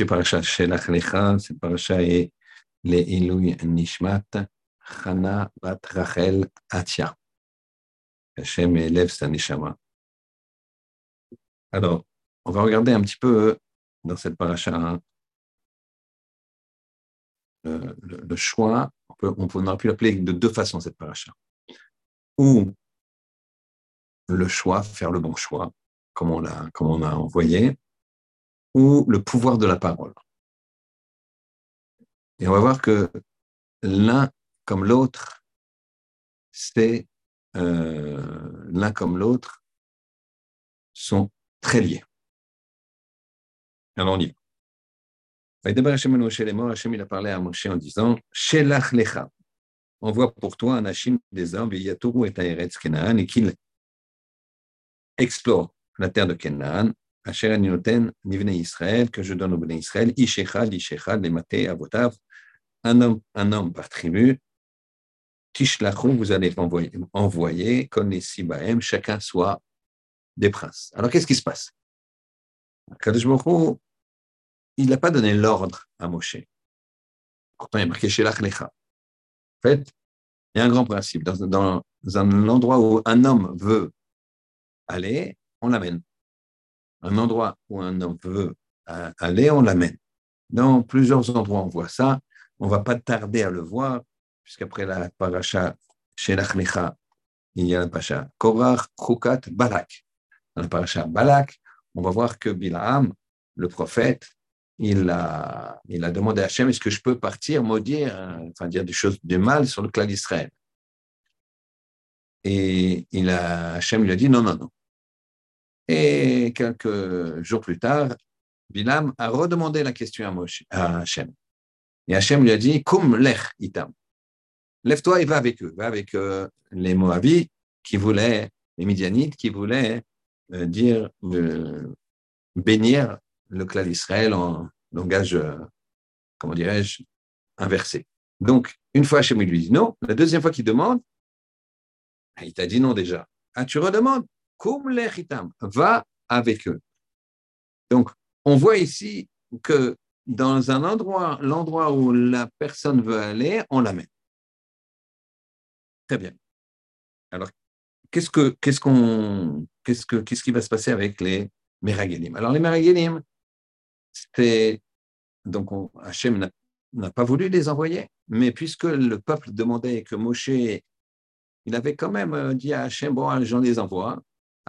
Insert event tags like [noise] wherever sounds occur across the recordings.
C'est paracha Shelach Lecha, c'est paracha et les Ilui Nishmat, Chana Bat Rachel Atia. Hachem élève sa neshama. Alors, on va regarder un petit peu dans cette paracha hein, le, le, choix. On, peut, on aurait pu l'appeler de deux façons cette paracha. Ou le choix, faire le bon choix, comme on l'a, comme on a envoyé, ou le pouvoir de la parole. Et on va voir que l'un comme l'autre, c'est euh, l'un comme l'autre sont très liés. Alors on y va. Hachem il a parlé à Moshe en disant Shelach lecha. Envoie pour toi un Hachim des hommes, et Kenaan, et qu'il explore la terre de Kenaan, Asher Aninoten, Nivne Israël, que je donne au Bnei Israël, Ishechad, Ishechad, les Maté, Avotav, un homme, un homme par tribu, Tishlachou, vous allez envoyer, envoyer Sibahem, chacun soit des princes. Alors qu'est-ce qui se passe? Kadosh il n'a pas donné l'ordre à Moshe. Pourtant, il est marqué chez Lecha. En fait, il y a un grand principe. Dans, dans un endroit où un homme veut aller, on l'amène. Un endroit où un homme veut euh, aller, on l'amène. Dans plusieurs endroits, on voit ça. On ne va pas tarder à le voir, puisqu'après la paracha il y a la paracha Korach, Chukat, Balak. Dans la paracha Balak, on va voir que Bilaam, le prophète, il a, il a demandé à Hachem, est-ce que je peux partir, maudire, euh, enfin dire des choses de mal sur le clan d'Israël? Et il Hachem lui a dit non, non, non. Et quelques jours plus tard, Bilam a redemandé la question à, Moshe, à Hachem. Et Hachem lui a dit, Kum lech itam. Lève-toi et va avec eux. Va avec euh, les Moabites qui voulaient, les Midianites qui voulaient euh, dire, euh, bénir le clan d'Israël en langage, comment dirais-je, inversé. Donc, une fois Hachem lui dit non, la deuxième fois qu'il demande, il t'a dit non déjà. Ah, tu redemandes va avec eux. Donc, on voit ici que dans un endroit, l'endroit où la personne veut aller, on l'amène. Très bien. Alors, qu'est-ce que qu'est-ce qu'on qu'est-ce que qu'est-ce qui va se passer avec les Meragelim Alors les Meragelim, c'est donc on, Hachem n'a pas voulu les envoyer, mais puisque le peuple demandait que Moshe, il avait quand même euh, dit à Hachem bon, j'en les envoie.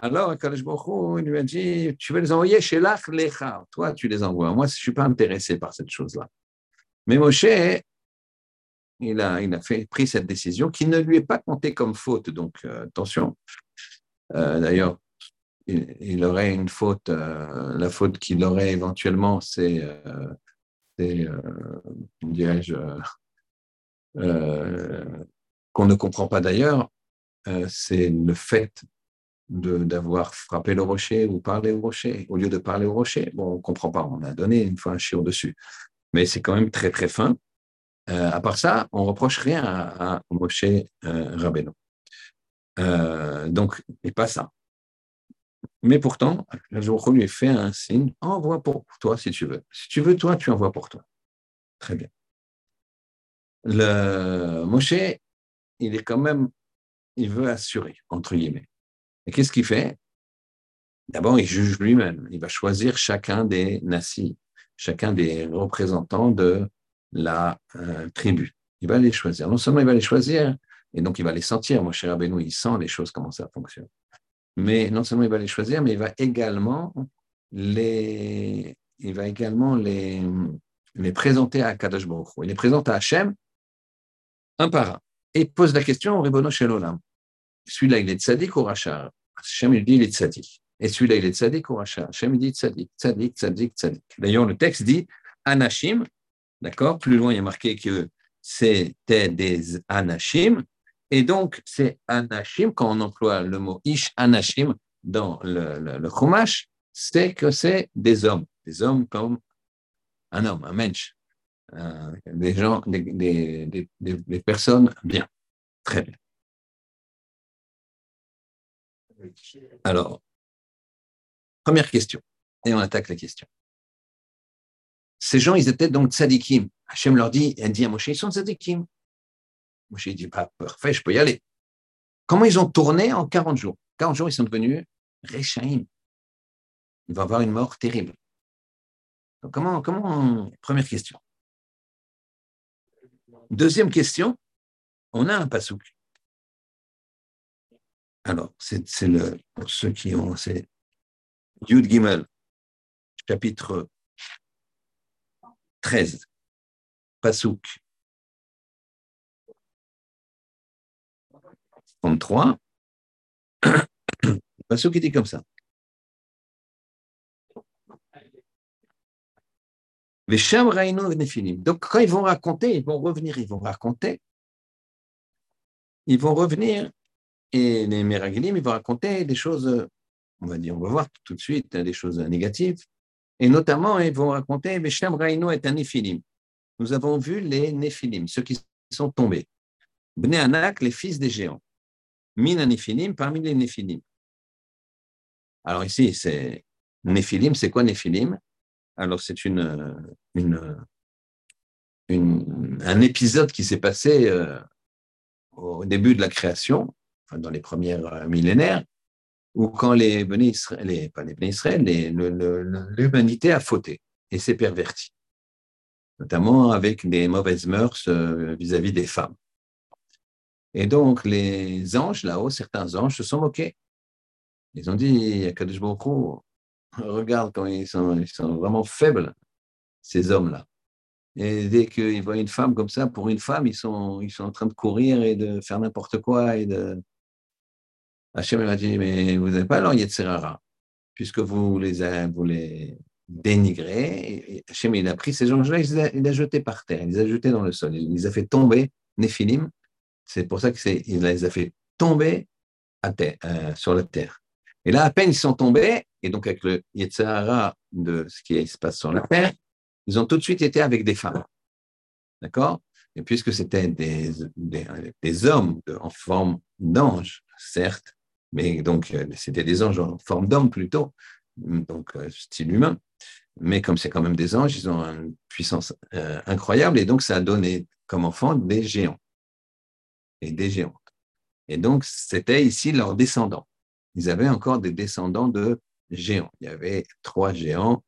Alors, Kadosh il lui a dit, tu veux les envoyer chez l'Ach Lecha. Toi, tu les envoies. Moi, je ne suis pas intéressé par cette chose-là. Mais Moshe, il a, il a fait, pris cette décision qui ne lui est pas comptée comme faute. Donc, euh, attention. Euh, d'ailleurs, il, aurait une faute. Euh, la faute qu'il aurait éventuellement, c'est, dirais-je, qu'on ne comprend pas d'ailleurs, c'est le fait d'avoir frappé le rocher ou parlé au rocher, au lieu de parler au rocher. Bon, on ne comprend pas, on a donné une fois un chiot dessus. Mais c'est quand même très, très fin. Euh, à part ça, on reproche rien à, à Moshe euh, Rabbeinu. Euh, donc, et pas ça. Mais pourtant, je lui ai fait un signe, envoie pour toi si tu veux. Si tu veux, toi, tu envoies pour toi. Très bien. Le Moshe, il est quand même, il veut assurer, entre guillemets. Et qu'est-ce qu'il fait? D'abord, il juge lui-même. Il va choisir chacun des nassis, chacun des représentants de la euh, tribu. Il va les choisir. Non seulement il va les choisir, et donc il va les sentir. Moi, cher Abénou, il sent les choses, comment ça fonctionne. Mais non seulement il va les choisir, mais il va également les, il va également les, les présenter à Kadosh Baruch Il les présente à Hachem un par un. Et pose la question au Ribono Shelolam. Celui-là, il est tzaddik ou rachar? Hachem, dit, il est tzaddik. Et celui-là, il est tzaddik ou rachar Hachem, dit tzaddik, tzaddik, tzaddik, tzaddik. D'ailleurs, le texte dit anashim, d'accord? Plus loin, il y a marqué que c'était des anashim. Et donc, c'est anashim, quand on emploie le mot ish anashim dans le, le, c'est que c'est des hommes, des hommes comme un homme, un mensch, euh, des gens, des, des personnes bien, très bien. Alors, première question, et on attaque la question. Ces gens, ils étaient donc tzadikim. Hachem leur dit, elle dit à Moshe, ils sont tzadikim. Moshe dit, pas parfait, je peux y aller. Comment ils ont tourné en 40 jours? 40 jours, ils sont devenus Rechaim. Il va avoir une mort terrible. Donc comment, comment, première question. Deuxième question, on a un pasouk. Alors, c'est le, pour ceux qui ont, c'est Yud Gimel, chapitre 13, pasouk 33. Le pasouk était comme ça. Donc, quand ils vont raconter, ils vont revenir, ils vont raconter, ils vont revenir, et les Meragilim, ils vont raconter des choses, on va dire, on va voir tout de suite des choses négatives, et notamment, ils vont raconter, Veshem Raino est un Néphilim. Nous avons vu les Néphilim, ceux qui sont tombés. Bne Anak, les fils des géants. Min Néphilim, parmi les Néphilim. Alors ici, c'est Néphilim, c'est quoi Néphilim? Alors, c'est une, un épisode qui s'est passé euh, au début de la création, dans les premiers euh, millénaires, où quand les, les pas les Israël, l'humanité a fauté et s'est pervertie, notamment avec des mauvaises mœurs euh, vis-à-vis des femmes. Et donc, les anges là-haut, certains anges se sont moqués. Ils ont dit, Kadosh Baruch regarde quand ils sont, ils sont vraiment faibles, ces hommes-là. Et dès qu'ils voient une femme comme ça, pour une femme, ils sont, ils sont en train de courir et de faire n'importe quoi. Et de... Hachem m'a dit, mais vous n'avez pas alors Yetzerara, puisque vous les, vous les dénigrez. Hachem, il a pris ces gens-là, il, les a jetés par terre, il les a jetés dans le sol, il les a fait tomber, Néphilim. C'est pour ça qu'il les a fait tomber à terre, euh, sur la terre. Et là, à peine ils sont tombés, et donc avec le Yetzahara de ce qui se passe sur la terre, ils ont tout de suite été avec des femmes. D'accord? Et puisque c'était des, des, hommes en forme d'ange, certes, mais donc euh, c'était des anges en forme d'homme plutôt, donc euh, style humain, mais comme c'est quand même des anges, ils ont une puissance euh, incroyable, et donc ça a donné comme enfant des géants et des géantes. Et donc c'était ici leurs descendants ils avaient encore des descendants de géants. Il y avait trois géants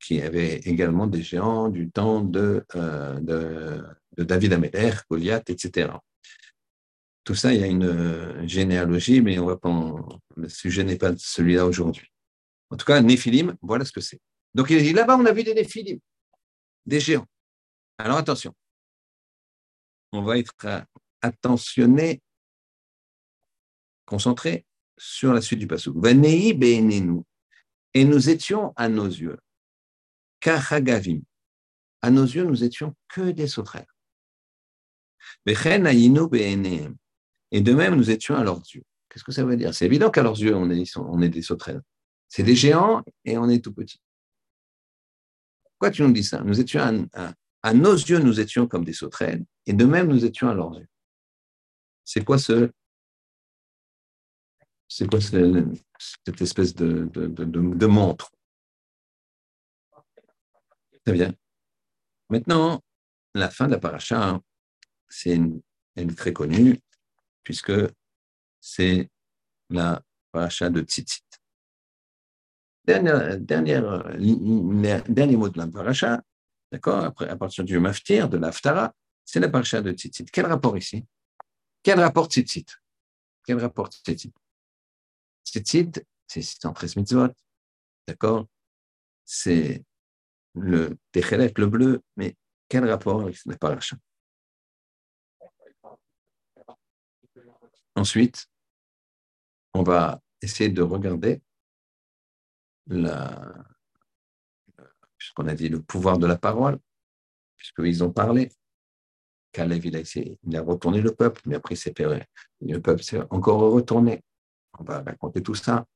qui avaient également des géants du temps de, de, David Améler, Goliath, etc. Tout ça, il y a une généalogie, mais on va pas le sujet n'est pas celui-là aujourd'hui. En tout cas, Néphilim, voilà ce que c'est. Donc il dit là-bas, on a vu des Néphilim, des géants. Alors attention, on va être attentionné concentré sur la suite du passage. Et nous étions à nos yeux, kachagavim. À nos yeux, nous étions que des sauterelles. Et de même, nous étions à leurs yeux. Qu'est-ce que ça veut dire? C'est évident qu'à leurs yeux, on est, des sauterelles. C'est des géants et on est tout petit. Pourquoi tu nous dis ça? Nous étions à nos yeux, nous étions comme des sauterelles, et de même, nous étions à leurs yeux. C'est quoi ce c'est quoi cette espèce de, de, montre? Très bien. Maintenant, la fin de la paracha, c'est une, très connue, puisque c'est la paracha de Tzitzit. Dernier, dernière, dernier mot de la paracha, d'accord, à partir du maftir, de l'Aftara, c'est la paracha de Tzitzit. Quel rapport ici? Quel rapport Tzitzit? Quel rapport Tzitzit? Tzitzit, c'est 613 mitzvot, d'accord? C'est le Techelet, le bleu, mais quel rapport avec la paracha? Ensuite, on va essayer de regarder la, puisqu'on a dit le pouvoir de la parole, puisqu'ils ont parlé. Kalev, il a, essayé, il a retourné le peuple, mais après, c'est le peuple s'est encore retourné. On va raconter tout ça.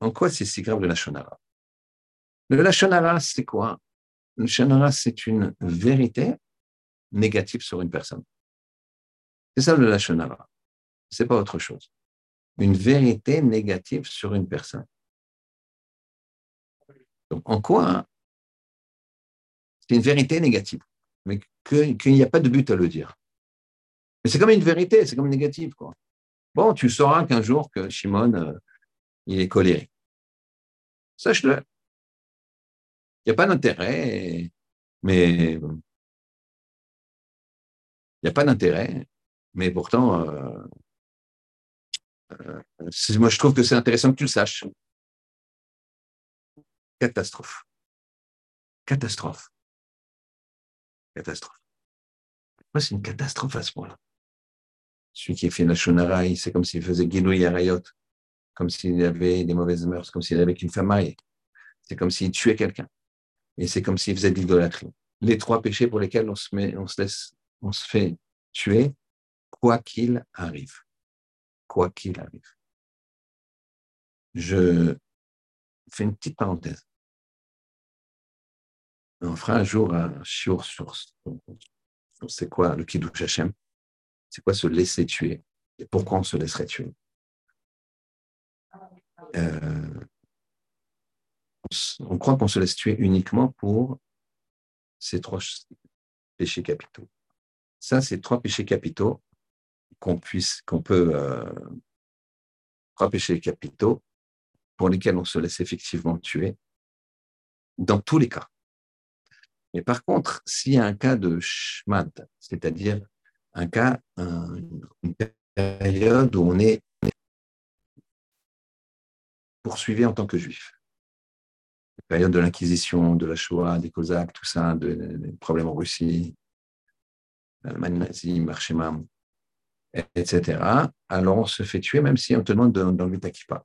En quoi c'est si grave le Lachonara? Le Lachonara, c'est quoi? Le Lachonara, c'est une vérité négative sur une personne. C'est ça le Lachonara. C'est pas autre chose. Une vérité négative sur une personne. Donc, en quoi c'est une vérité négative, mais qu'il n'y a pas de but à le dire. Mais c'est comme une vérité, c'est comme négative. Quoi. Bon, tu sauras qu'un jour que Shimon, euh, il est colérique. Sache-le. Il n'y a pas d'intérêt, mais il n'y a pas d'intérêt, mais pourtant, euh, euh, moi je trouve que c'est intéressant que tu le saches. Catastrophe. Catastrophe. Catastrophe. Moi, c'est une catastrophe à ce point-là? Celui qui a fait la Shonara, c'est comme s'il faisait Guinouille Arayot, comme s'il avait des mauvaises mœurs, comme s'il avait une femme mariée. C'est comme s'il tuait quelqu'un. Et c'est comme s'il faisait de l'idolâtrie. Les trois péchés pour lesquels on se, met, on se laisse, on se fait tuer, quoi qu'il arrive. Quoi qu'il arrive. Je fais une petite parenthèse. On fera un jour un sur, sur, c'est quoi le Kiddush Hashem? C'est quoi se laisser tuer? Et pourquoi on se laisserait tuer? Euh, On croit qu'on se laisse tuer uniquement pour ces trois péchés capitaux. Ça, c'est trois péchés capitaux qu'on puisse, qu'on peut, euh, péchés capitaux pour lesquels on se laisse effectivement tuer dans tous les cas. Mais par contre, s'il y a un cas de shmad, c'est-à-dire un cas, une période où on est poursuivi en tant que juif, la période de l'Inquisition, de la Shoah, des Cosaques, tout ça, des problèmes en Russie, l'Allemagne nazie, Marchemam, etc., alors on se fait tuer même si on te demande d'enlever ta kippa.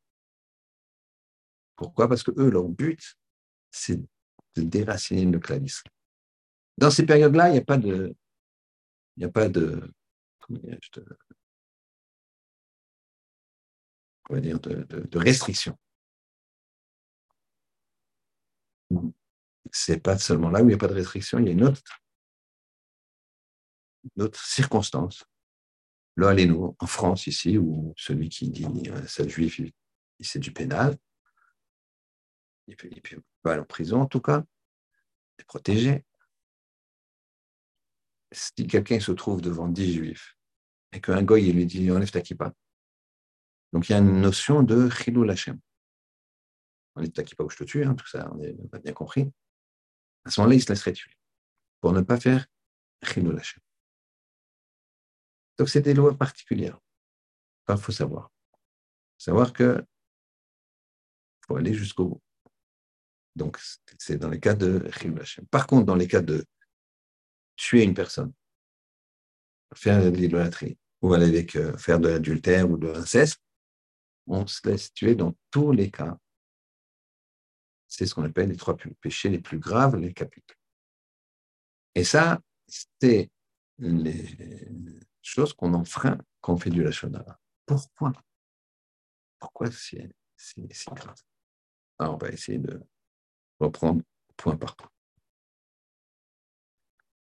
Pourquoi? Parce que eux, leur but, c'est de déraciner le clavisme. Dans ces périodes-là, il n'y a pas de, il n'y a pas de, comment dire, de, de. C'est pas seulement là où il n'y a pas de restriction, il y a une autre, une autre circonstance. Là, allez-nous, en France, ici, où celui qui dit euh, juif, c'est du pénal, il peut, pas aller en prison en tout cas, il est protégé si quelqu'un se trouve devant dix juifs et qu'un goy lui dit enlève ta kippa, donc il y a une notion de chilou lachem. Enlève ta kippa ou je te tue, hein, tout ça, on a bien compris. À ce moment-là, il se laisserait tuer pour ne pas faire chilou lachem. Donc c'est des lois particulières. Il faut savoir. Savoir que faut aller jusqu'au bout. Donc, c'est dans les cas de. Par contre, dans les cas de tuer une personne, faire de l'idolâtrie, ou aller avec, euh, faire de l'adultère ou de l'inceste, on se laisse tuer dans tous les cas. C'est ce qu'on appelle les trois péchés les plus graves, les capitaux. Et ça, c'est les choses qu'on enfreint quand on fait du lachonara. Pourquoi? Pourquoi c'est si grave? Alors, on va essayer de reprendre point par point.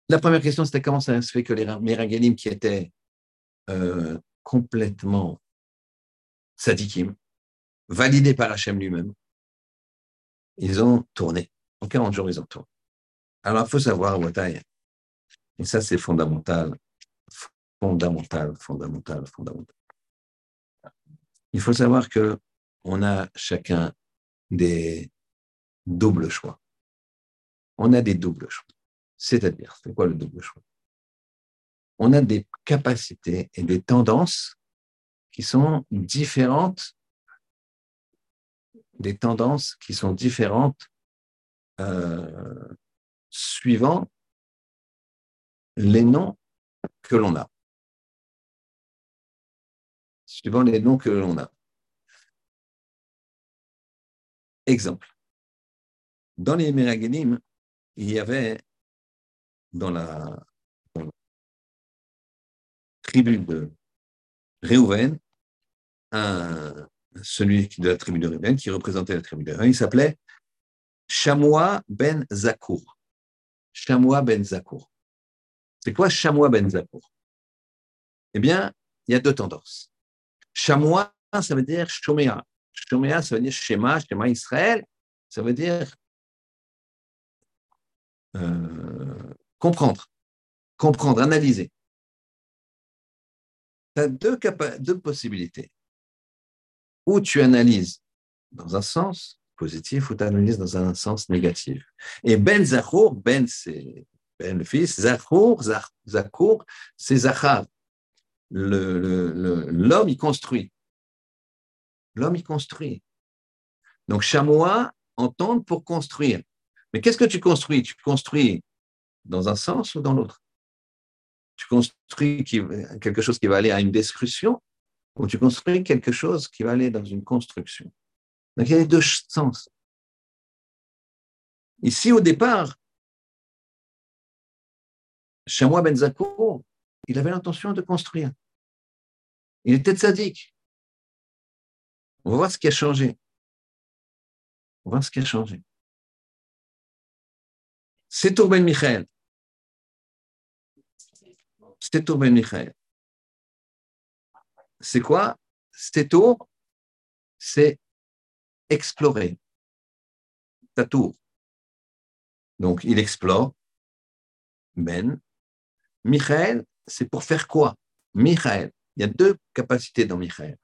La première question, c'était comment ça se fait que les Meragalim qui étaient euh, complètement sadikim, validés par Hachem lui-même, ils ont tourné. En 40 jours, ils ont tourné. Alors, il faut savoir, Wataï, et ça, c'est fondamental, fondamental, fondamental, fondamental. Il faut savoir que on a chacun des doubles choix. On a des doubles choix. C'est-à-dire, c'est quoi le double choix? On a des capacités et des tendances qui sont différentes, des tendances qui sont différentes euh, suivant les noms que l'on a. Suivant les noms que l'on a. Exemple. Dans les Meragénim, il y avait dans la, tribu de Réhouven, un, celui de la tribu de Réhouven qui représentait la tribu de Réhouven, il s'appelait Chamois ben Zakour. Chamois ben Zakour. C'est quoi Chamois ben Zakour? Eh bien, il y a deux tendances. Chamois, ça veut dire Shoméa. Shoméa, ça veut dire Shema, Shema Israël. Ça veut dire euh, comprendre, comprendre, analyser. Tu as deux, deux possibilités. Ou tu analyses dans un sens positif ou tu analyses dans un sens négatif. Et Ben Zachour, Ben c'est Ben le fils, Zachour, Zachour, c'est Zachar. L'homme, le, construit. L'homme, il construit. Donc, chamois entendent pour construire. Mais qu'est-ce que tu construis? Tu construis dans un sens ou dans l'autre? Tu construis quelque chose qui va aller à une destruction ou tu construis quelque chose qui va aller dans une construction? Donc, il y a les deux sens. Ici, au départ, Chamois Benzako, il avait l'intention de construire. Il était sadique. On va voir ce qui a changé. On va voir ce qui a changé. C'est Tour Ben Michael. C'est Tour Ben Michael. C'est quoi? C'est tour, c'est explorer ta tour. Donc, il explore. Ben. Michael, c'est pour faire quoi? Michael. Il y a deux capacités dans Michael.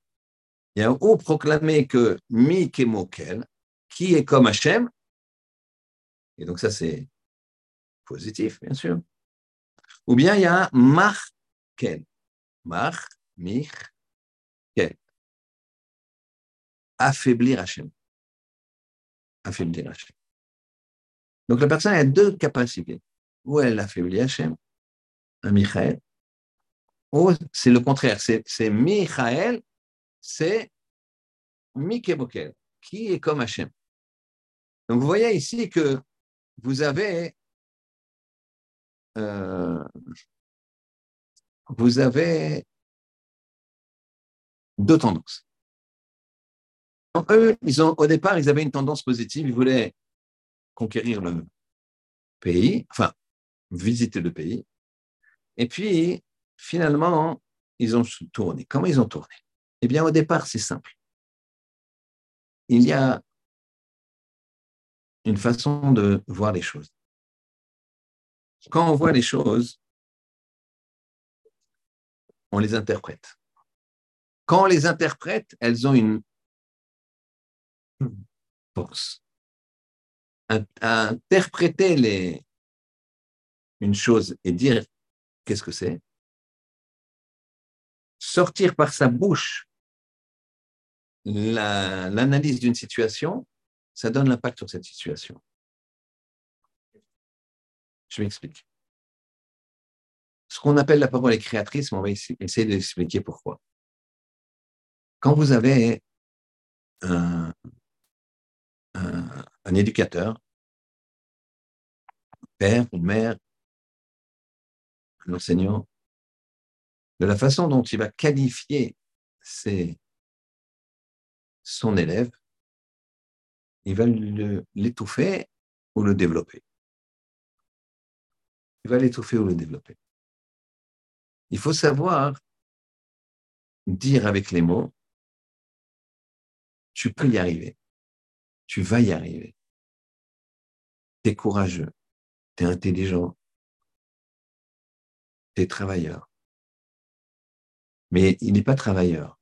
Il y a ou proclamer que mi mokel, qui est comme Hachem, et donc ça c'est positif, bien sûr. Ou bien il y a markel, mar, mich, kel. Affaiblir Hachem. Affaiblir Hachem. Donc la personne a deux capacités. Ou elle affaiblit Hachem, un Michael, ou c'est le contraire, c'est Michael, c'est Mikebokel, qui est comme Hachem. Donc vous voyez ici que vous avez euh, deux tendances. eux, au départ, ils avaient une tendance positive, ils voulaient conquérir le pays, enfin, visiter le pays. Et puis, finalement, ils ont tourné. Comment ils ont tourné? Eh bien, au départ, c'est simple. Il y a une façon de voir les choses. Quand on voit les choses, on les interprète. Quand on les interprète, elles ont une force. interpréter une chose et dire qu'est-ce que c'est, sortir par sa bouche l'analyse d'une situation, ça donne l'impact sur cette situation. Je m'explique. Ce qu'on appelle la parole est créatrice, mais on va essayer d'expliquer pourquoi. Quand vous avez un, un éducateur, un père, une mère, un enseignant, de la façon dont il va qualifier son élève, il va l'étouffer ou le développer. Il va l'étouffer ou le développer. Il faut savoir dire avec les mots, tu peux y arriver, tu vas y arriver. Tu es courageux, tu es intelligent, tu es travailleur mais il n'est pas travailleur.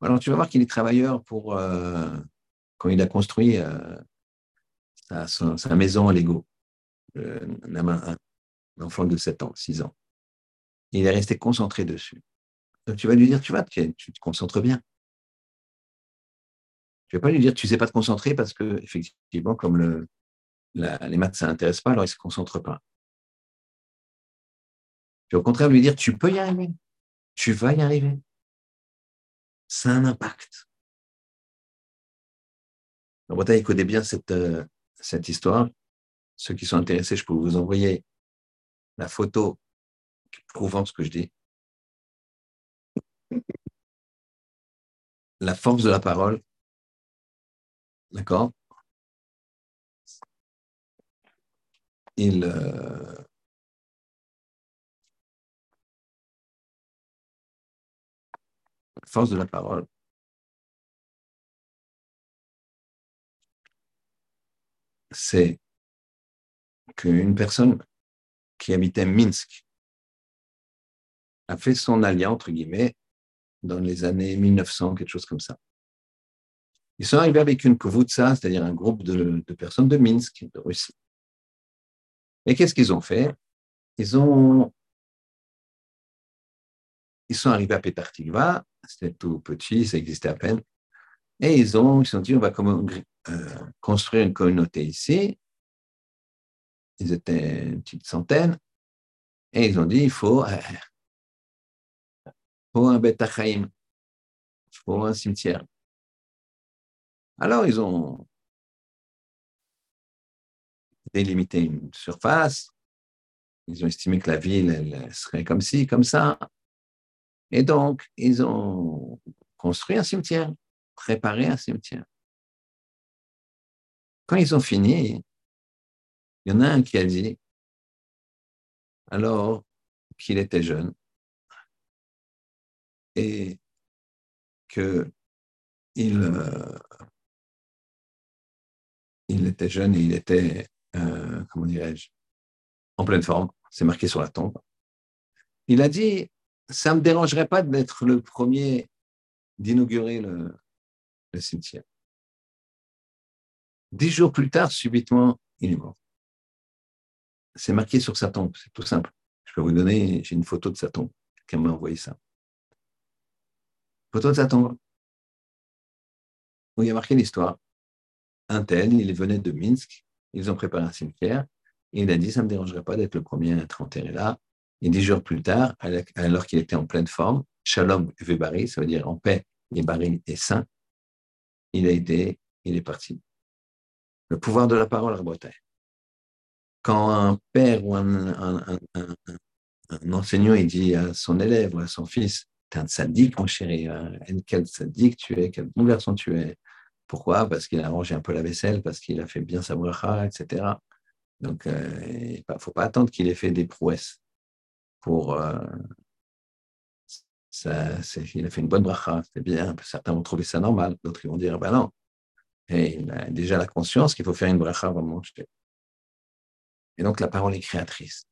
Alors tu vas voir qu'il est travailleur pour euh, quand il a construit euh, sa, maison à Lego, euh, un, enfant de 7 ans, 6 ans. Il est resté concentré dessus. Donc tu vas lui dire, tu vas, tu, te concentres bien. Tu ne vas pas lui dire, tu ne sais pas te concentrer parce que, effectivement, comme le, les maths, ça n'intéresse pas, alors il ne se concentre pas. Tu vas au contraire lui dire, tu peux y arriver tu vas y arriver. A un impact. En Bretagne, écoutez bien cette, euh, cette histoire. Ceux qui sont intéressés, je peux vous envoyer la photo prouvant ce que je dis. La force de la parole. D'accord? Il, euh, force de la parole. C'est qu'une personne qui habitait Minsk a fait son alliance, entre guillemets, dans les années 1900, quelque chose comme ça. Ils sont arrivés avec une kovutsa, c'est-à-dire un groupe de, personnes de Minsk, de Russie. Et qu'est-ce qu'ils ont fait? Ils ont ils sont arrivés à Petartikva, c'était tout petit, ça existait à peine, et ils ont, ils dit, on va euh, construire une communauté ici. Ils étaient une petite centaine, et ils ont dit, il faut, euh, faut un Betachaim, il faut un cimetière. Alors, ils ont délimité une surface, ils ont estimé que la ville serait comme ci, comme ça. Et donc, ils ont construit un cimetière, préparé un cimetière. Quand ils ont fini, il y en a un qui a dit, alors qu'il était jeune et que il, euh, il était jeune et il était, euh, comment dirais-je, en pleine forme, c'est marqué sur la tombe. Il a dit, ça ne me dérangerait pas d'être le premier d'inaugurer le, cimetière. Dix jours plus tard, subitement, il est mort. C'est marqué sur sa tombe, c'est tout simple. Je peux vous donner, j'ai une photo de sa tombe. Quelqu'un m'a envoyé ça. Photo de sa tombe. Où il y a marqué l'histoire. Un tel, il venait de Minsk, ils ont préparé un cimetière, et il a dit, ça ne me dérangerait pas d'être le premier à être enterré là, et dix jours plus tard, alors qu'il était en pleine forme, Shalom Vebari, ça veut dire en paix, et Bari est saint, il a été, il est parti. Le pouvoir de la parole à Bretagne. Quand un père ou un, enseignant dit à son élève ou à son fils, t'es un sadique, mon chéri, hein, quel sadique tu es, quel bon garçon tu es. Pourquoi? Parce qu'il a rangé un peu la vaisselle, parce qu'il a fait bien sa bracha, etc. Donc, euh, il ne faut pas attendre qu'il ait fait des prouesses pour. Euh, ça, il a fait une bonne bracha, c'est bien. Certains vont trouver ça normal, d'autres vont dire ben non. Et il a déjà la conscience qu'il faut faire une bracha avant de manger. Et donc la parole est créatrice.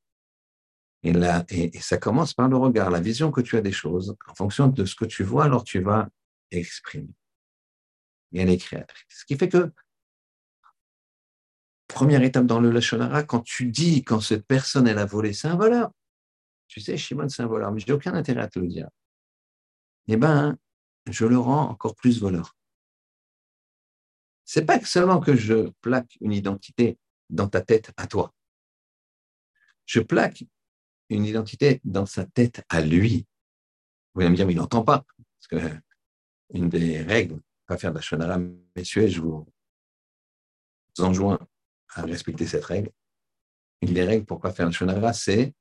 Et, et, ça commence par le regard, la vision que tu as des choses. En fonction de ce que tu vois, alors tu vas exprimer. Et elle est créatrice. Ce qui fait que, première étape dans le Lachonara, quand tu dis, quand cette personne, elle a volé, c'est un voleur. Tu sais, Shimon, c'est un voleur, mais je n'ai aucun intérêt à te le dire. Eh bien, je le rends encore plus voleur. C'est pas seulement que je plaque une identité dans ta tête à toi. Je plaque une identité dans sa tête à lui. Vous allez me dire, mais il n'entend pas. Parce que une des règles, pas faire shonara, messieurs, je vous enjoins à respecter cette règle. Une des règles pour pas faire la shonara, c'est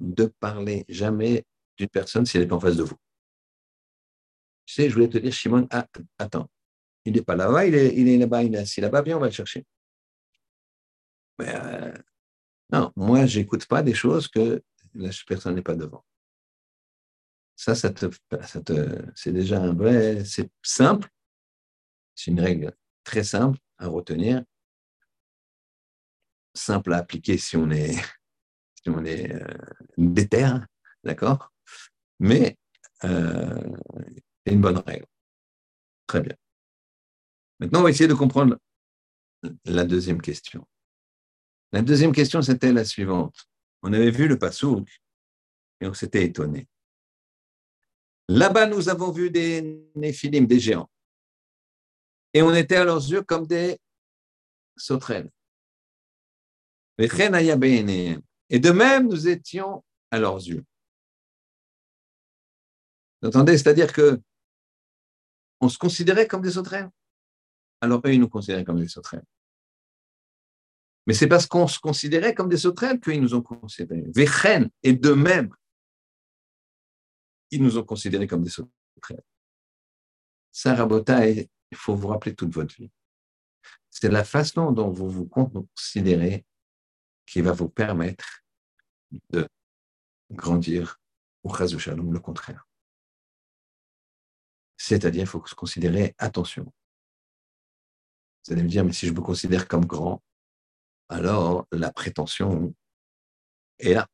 de parler jamais d'une personne si elle est en face de vous. Tu sais, je voulais te dire, Shimon, ah, attends, il n'est pas là-bas, il est, il est là-bas, il est assis là-bas, viens, on va le chercher. Mais euh, non, moi, je n'écoute pas des choses que la personne n'est pas devant. Ça, ça te, ça te, c'est déjà un vrai, c'est simple, c'est une règle très simple à retenir, simple à appliquer si on est si on est euh, déter, d'accord? Mais euh, c'est une bonne règle. Très bien. Maintenant, on va essayer de comprendre la deuxième question. La deuxième question, c'était la suivante. On avait vu le Passouk et on s'était étonné. Là-bas, nous avons vu des néphilim, des géants. Et on était à leurs yeux comme des sauterelles. Et de même, nous étions à leurs yeux. Vous entendez? C'est-à-dire que on se considérait comme des sauterelles. Alors eux, ils nous considéraient comme des sauterelles. Mais c'est parce qu'on se considérait comme des sauterelles qu'ils nous ont considérés. Et de même, ils nous ont considérés comme des sauterelles. Ça, Rabota, il faut vous rappeler toute votre vie. C'est la façon dont vous vous considérez qui va vous permettre de grandir ou le contraire. C'est-à-dire, il faut se considérer attention. Vous allez me dire, mais si je me considère comme grand, alors la prétention est là.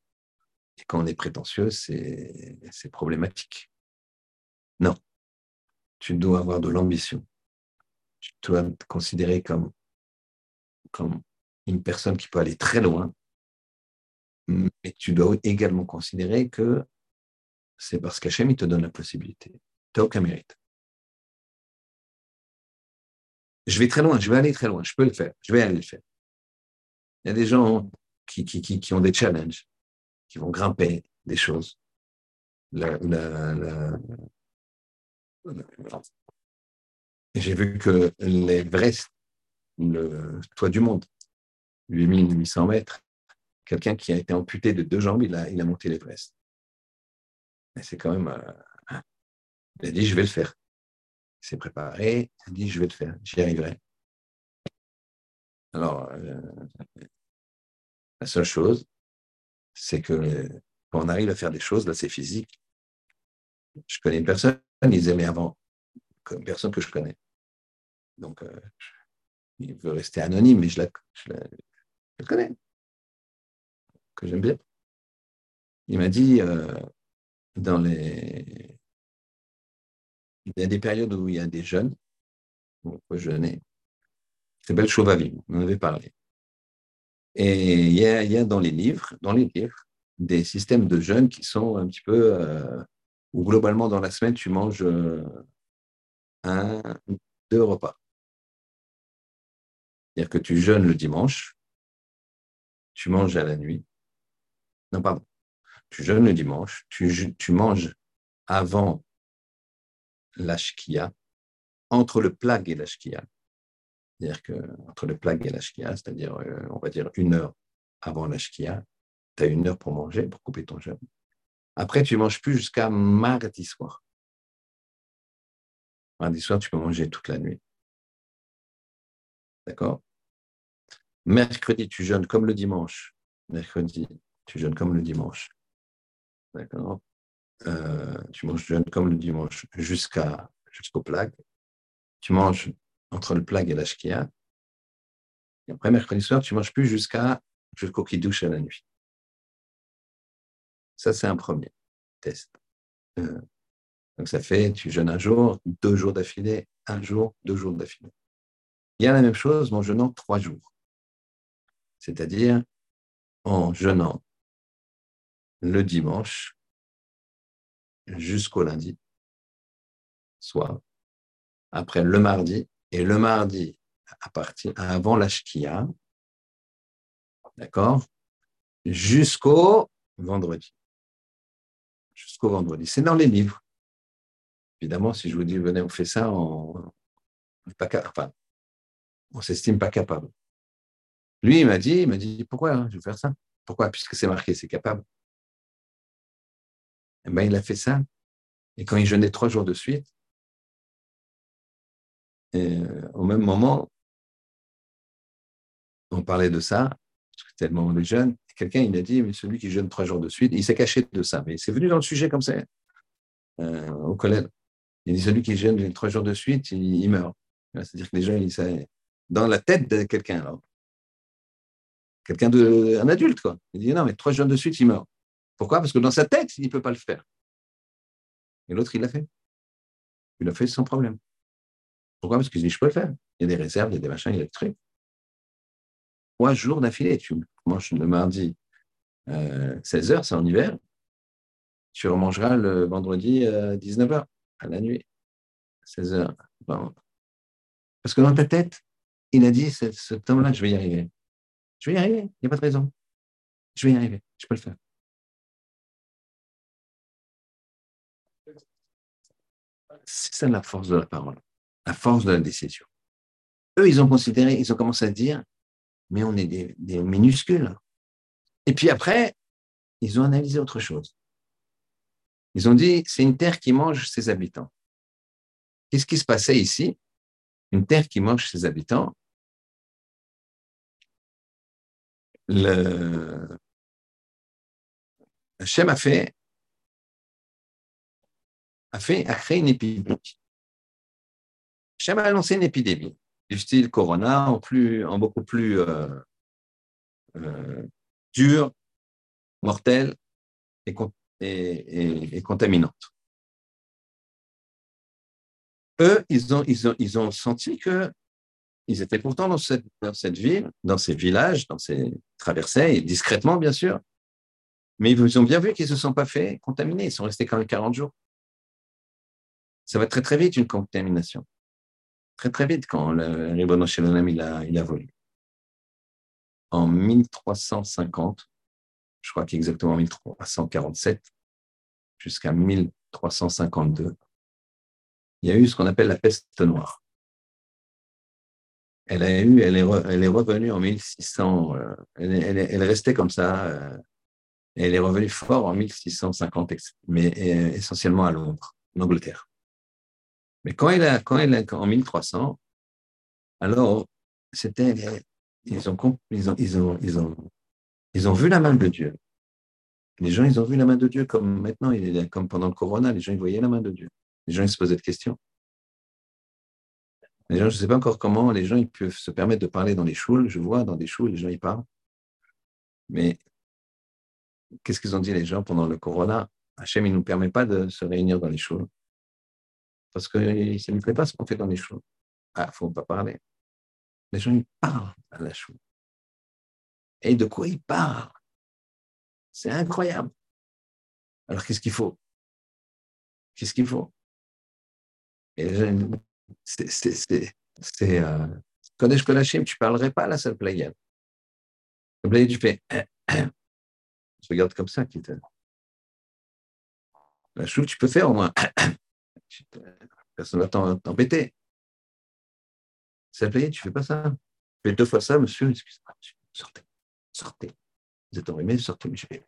Et quand on est prétentieux, c'est problématique. Non, tu dois avoir de l'ambition. Tu dois te considérer comme, comme une personne qui peut aller très loin, mais tu dois également considérer que c'est parce qu'Hachem, il te donne la possibilité. Tu n'as aucun mérite. Je vais très loin, je vais aller très loin, je peux le faire, je vais aller le faire. Il y a des gens qui, qui, qui, ont des challenges, qui vont grimper des choses. J'ai vu que l'Everest, le toit du monde, 8800 mètres, quelqu'un qui a été amputé de deux jambes, il a, il a monté l'Everest. C'est quand même. Euh, il a dit, je vais le faire. Il s'est préparé, il a dit, je vais le faire, j'y arriverai. Alors, euh, la seule chose, c'est que quand on arrive à faire des choses, là, c'est physique. Je connais une personne, il disait, mais avant, une personne que je connais. Donc, euh, il veut rester anonyme, mais je la, je la, connais, que j'aime bien. Il m'a dit, euh, dans les... Il y a des périodes où il y a des jeunes, on peut jeûner. C'est belle chauve à vivre, on en avait parlé. Et il y, a, il y, a, dans les livres, dans les livres, des systèmes de jeûne qui sont un petit peu euh, où globalement dans la semaine tu manges euh, un, deux repas. C'est-à-dire que tu jeûnes le dimanche, tu manges à la nuit. Non, pardon. Tu jeûnes le dimanche, tu, manges avant l'ashkia, entre le plag et l'ashkia. C'est-à-dire qu'entre le plag et l'ashkia, c'est-à-dire, euh, on va dire, une heure avant l'ashkia, tu as une heure pour manger, pour couper ton jeûne. Après, tu ne manges plus jusqu'à mardi soir. Mardi soir, tu peux manger toute la nuit. D'accord? Mercredi, tu jeûnes comme le dimanche. Mercredi, tu jeûnes comme le dimanche. D'accord euh, Tu manges jeûne comme le dimanche jusqu'à, jusqu'au plag. Tu manges entre le plag et la shkia. Et après, mercredi soir, tu ne manges plus jusqu'à, jusqu'au kiddush à la nuit. Ça, c'est un premier test. Euh, donc, ça fait, tu jeûnes un jour, deux jours d'affilée, un jour, deux jours d'affilée. Il y a la même chose, en jeûnant trois jours. C'est-à-dire en jeûnant le dimanche jusqu'au lundi, soit après le mardi, et le mardi à partir avant la shkia, d'accord, jusqu'au vendredi jusqu'au vendredi. C'est dans les livres. Évidemment, si je vous dis, venez, on fait ça, on on s'estime pas capable. Lui, il m'a dit, il m'a dit, pourquoi hein, je vais faire ça? Pourquoi? Puisque c'est marqué, c'est capable. Eh ben, il a fait ça. Et quand il jeûnait trois jours de suite, euh, au même moment, on parlait de ça, parce que c'était le moment des jeunes, quelqu'un, il a dit, mais celui qui jeûne trois jours de suite, il s'est caché de ça, mais c'est venu dans le sujet comme ça, euh, au collège. Il dit, celui qui jeûne trois jours de suite, il, meurt. C'est-à-dire que les gens, ils, dans la tête de quelqu'un, alors. Quelqu'un de, un adulte, quoi. Il dit, non, mais trois jours de suite, il meurt. Pourquoi? Parce que dans sa tête, il ne peut pas le faire. Et l'autre, il l'a fait. Il l'a fait sans problème. Pourquoi? Parce qu'il dit, je peux le faire. Il y a des réserves, il y a des machins, il y a des trucs trois jours d'affilée. Tu manges le mardi 16h, euh, c'est en hiver. Tu remangeras le vendredi 19h, euh, à la nuit, 16h. Parce que dans ta tête, il a dit, ce temps-là, je vais y arriver. Je vais y arriver, il n'y a pas de raison. Je vais y arriver, je peux le faire. C'est ça la force de la parole, la force de la décision. Eux, ils ont considéré, ils ont commencé à dire, mais on est des, minuscules. Et puis après, ils ont analysé autre chose. Ils ont dit, c'est une terre qui mange ses habitants. Qu'est-ce qui se passait ici? Une terre qui mange ses habitants. Le Hachem a fait, a fait, a créé une épidémie. Hachem a lancé une épidémie du style Corona en, plus, en beaucoup plus euh, euh, dure, mortelle et, et, contaminante. Eux, ils ont, ils ont, ils ont senti que ils étaient pourtant dans cette, dans cette ville, dans ces villages, dans ces traversées, discrètement, bien sûr, mais ils ont bien vu qu'ils ne se sont pas fait contaminer. Ils sont restés quand même 40 jours. Ça va très, très vite, une contamination. Très, très vite quand le Shalom, il a, il a volé. En 1350, je crois qu'exactement 1347, jusqu'à 1352, il y a eu ce qu'on appelle la peste noire. Elle, a eu, elle, est, elle est revenue en 1600, euh, elle, elle, elle, restait comme ça, euh, elle est revenue fort en 1650, mais euh, essentiellement à Londres, en Angleterre. Mais quand elle a, en 1300, alors, c'était, ils ont, ils ont, ils ont, ils ont, ils ont vu la main de Dieu. Les gens, ils ont vu la main de Dieu comme maintenant, comme pendant le corona, les gens, ils voyaient la main de Dieu. Les gens, ils se posaient des questions. Les gens, je ne sais pas encore comment les gens ils peuvent se permettre de parler dans les choules. Je vois dans des choules, les gens, ils parlent. Mais qu'est-ce qu'ils ont dit les gens pendant le corona? Hachem, il ne nous permet pas de se réunir dans les choules. Parce que ça ne plaît pas ce qu'on fait dans les choules. Ah, il ne faut pas parler. Les gens, ils parlent à la choule. Et de quoi ils parlent? C'est incroyable. Alors, qu'est-ce qu'il faut? Qu'est-ce qu'il faut? C'est, c'est, euh, Kodesh Kodashim, tu ne parlerais pas à la seule pléiade. La pléiade, tu fais, [coughs] tu regardes comme ça. Qui te... La choule, tu peux faire au moins. [coughs] Personne ne va t'embêter. Pléiade, tu ne fais pas ça. Tu fais deux fois ça, monsieur, excusez-moi, sortez, sortez. Vous êtes enrhumé, sortez, vais.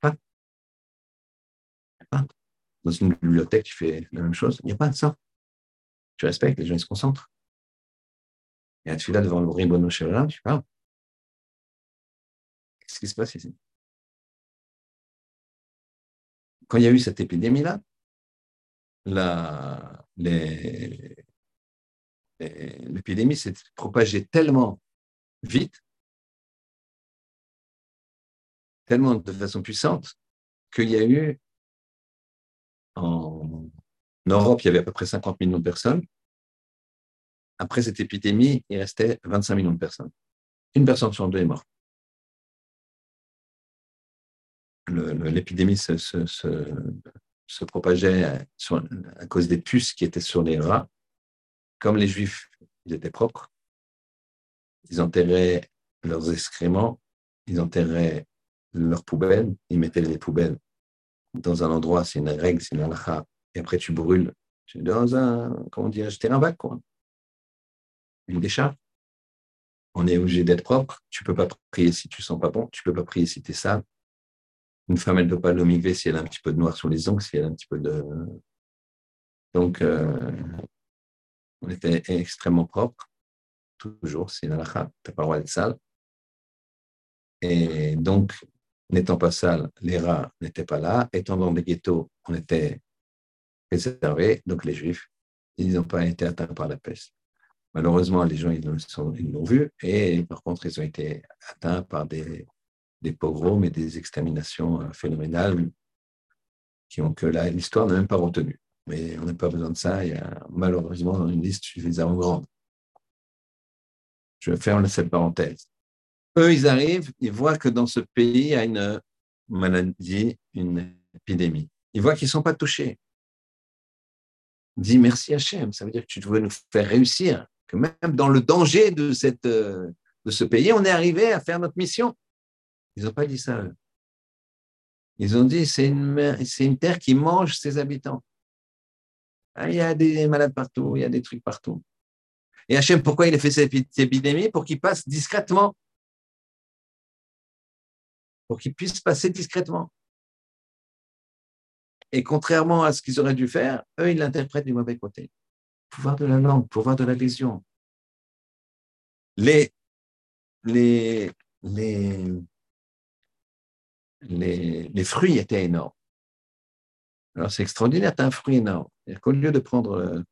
Pas. Pas dans une bibliothèque, tu fais la même chose. Il n'y a pas de ça. Tu respectes, les gens ils se concentrent. Et tu es là devant le Ribono Shalom, tu parles. Qu'est-ce qui se passe ici? Quand il y a eu cette épidémie-là, l'épidémie s'est propagée tellement vite, tellement de façon puissante, qu'il y a eu en Europe, il y avait à peu près 50 millions de personnes. Après cette épidémie, il restait 25 millions de personnes. Une personne sur deux est morte. L'épidémie se, propageait à cause des puces qui étaient sur les rats. Comme les Juifs, ils étaient propres, ils enterraient leurs excréments, ils enterraient leurs poubelles, ils mettaient les poubelles dans un endroit, c'est une règle, c'est une halakha, et après tu brûles, tu es dans un, comment dire, un vague, quoi. Une décharge. On est obligé d'être propre. Tu ne peux pas prier si tu sens pas bon. Tu ne peux pas prier si tu es sale. Une femme, elle ne doit pas l'omigver si elle a un petit peu de noir sur les ongles, si elle a un petit peu de. Donc, euh, on était extrêmement propre. Toujours, c'est halakha. Tu n'as pas le droit d'être sale. Et donc, N'étant pas sale, les rats n'étaient pas là. Étant dans des ghettos, on était préservés. Donc les Juifs, ils n'ont pas été atteints par la peste. Malheureusement, les gens, ils l'ont vu. Et par contre, ils ont été atteints par des, des pogroms et des exterminations euh, phénoménales qui ont que l'histoire n'a même pas retenu. Mais on n'a pas besoin de ça. Il y a malheureusement une liste suffisamment grande. Je ferme cette parenthèse. Eux, ils arrivent, ils voient que dans ce pays, il y a une maladie, une épidémie. Ils voient qu'ils ne sont pas touchés. Dis merci Hachem, ça veut dire que tu dois nous faire réussir, que même dans le danger de, cette, de ce pays, on est arrivé à faire notre mission. Ils n'ont pas dit ça. Eux. Ils ont dit c'est une, une terre qui mange ses habitants. Ah, il y a des malades partout, il y a des trucs partout. Et Hachem, pourquoi il a fait cette épidémie? Pour qu'il passe discrètement pour qu'ils puissent passer discrètement. Et contrairement à ce qu'ils auraient dû faire, eux, ils l'interprètent du mauvais côté. Pouvoir de la langue, pouvoir de la vision. Les, les, les, les, fruits étaient énormes. Alors, c'est extraordinaire, tu as un fruit énorme. Qu'au lieu de prendre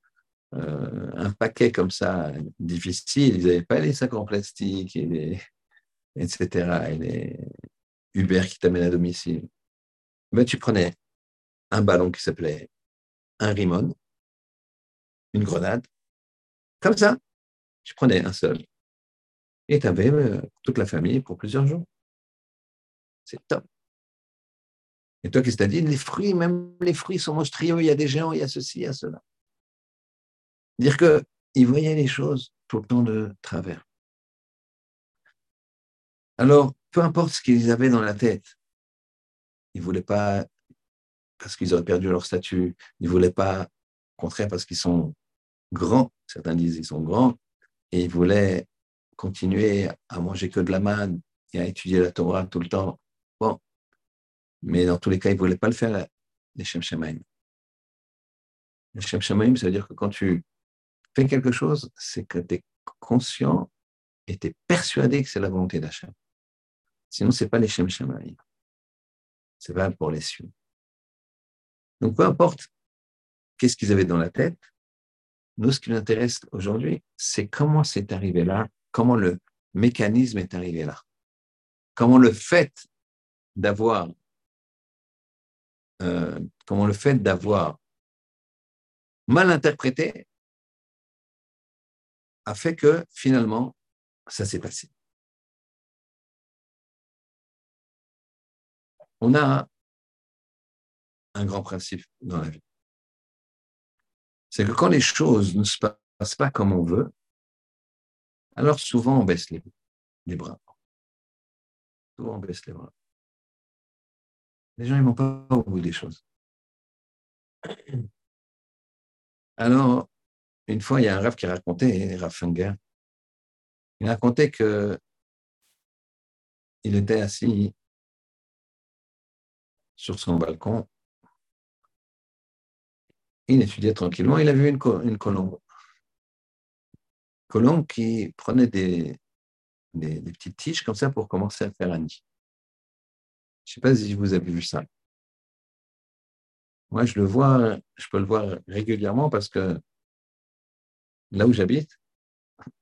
euh, un paquet comme ça difficile, ils n'avaient pas les sacs en plastique, et les, etc., et les Uber qui t'amènent à domicile. Ben, tu prenais un ballon qui s'appelait un rimon, une grenade, comme ça, tu prenais un seul, et tu avais euh, toute la famille pour plusieurs jours. C'est top. Et toi, qu'est-ce que tu dit? Les fruits, même les fruits sont monstrueux, il y a des géants, il y a ceci, il y a cela. Dire qu'ils voyaient les choses tout le temps de travers. Alors, peu importe ce qu'ils avaient dans la tête, ils ne voulaient pas, parce qu'ils auraient perdu leur statut, ils ne voulaient pas, au contraire, parce qu'ils sont grands, certains disent qu'ils sont grands, et ils voulaient continuer à manger que de la manne et à étudier la Torah tout le temps. Mais dans tous les cas, ils ne voulaient pas le faire, les Shem Shemaim. Les Shem Shemaim, ça veut dire que quand tu fais quelque chose, c'est que tu es conscient et tu es persuadé que c'est la volonté d'Hachem. Sinon, ce n'est pas les Shem Shemaim. C'est pas pour les cieux. Donc, peu importe qu'est-ce qu'ils avaient dans la tête, nous, ce qui nous intéresse aujourd'hui, c'est comment c'est arrivé là, comment le mécanisme est arrivé là, comment le fait d'avoir euh, comment le fait d'avoir mal interprété a fait que finalement, ça s'est passé. On a un grand principe dans la vie. C'est que quand les choses ne se passent pas comme on veut, alors souvent on baisse les, les bras. Souvent on baisse les bras. Les gens, ils ne vont pas au bout des choses. Alors, une fois, il y a un rêve qui racontait, Rav il racontait que il était assis sur son balcon. Il étudiait tranquillement. Il a vu une, une colombe. Colombe qui prenait des, petites tiges comme ça pour commencer à faire un nid. Je ne sais pas si vous avez vu ça. Moi, je le vois, je peux le voir régulièrement parce que là où j'habite,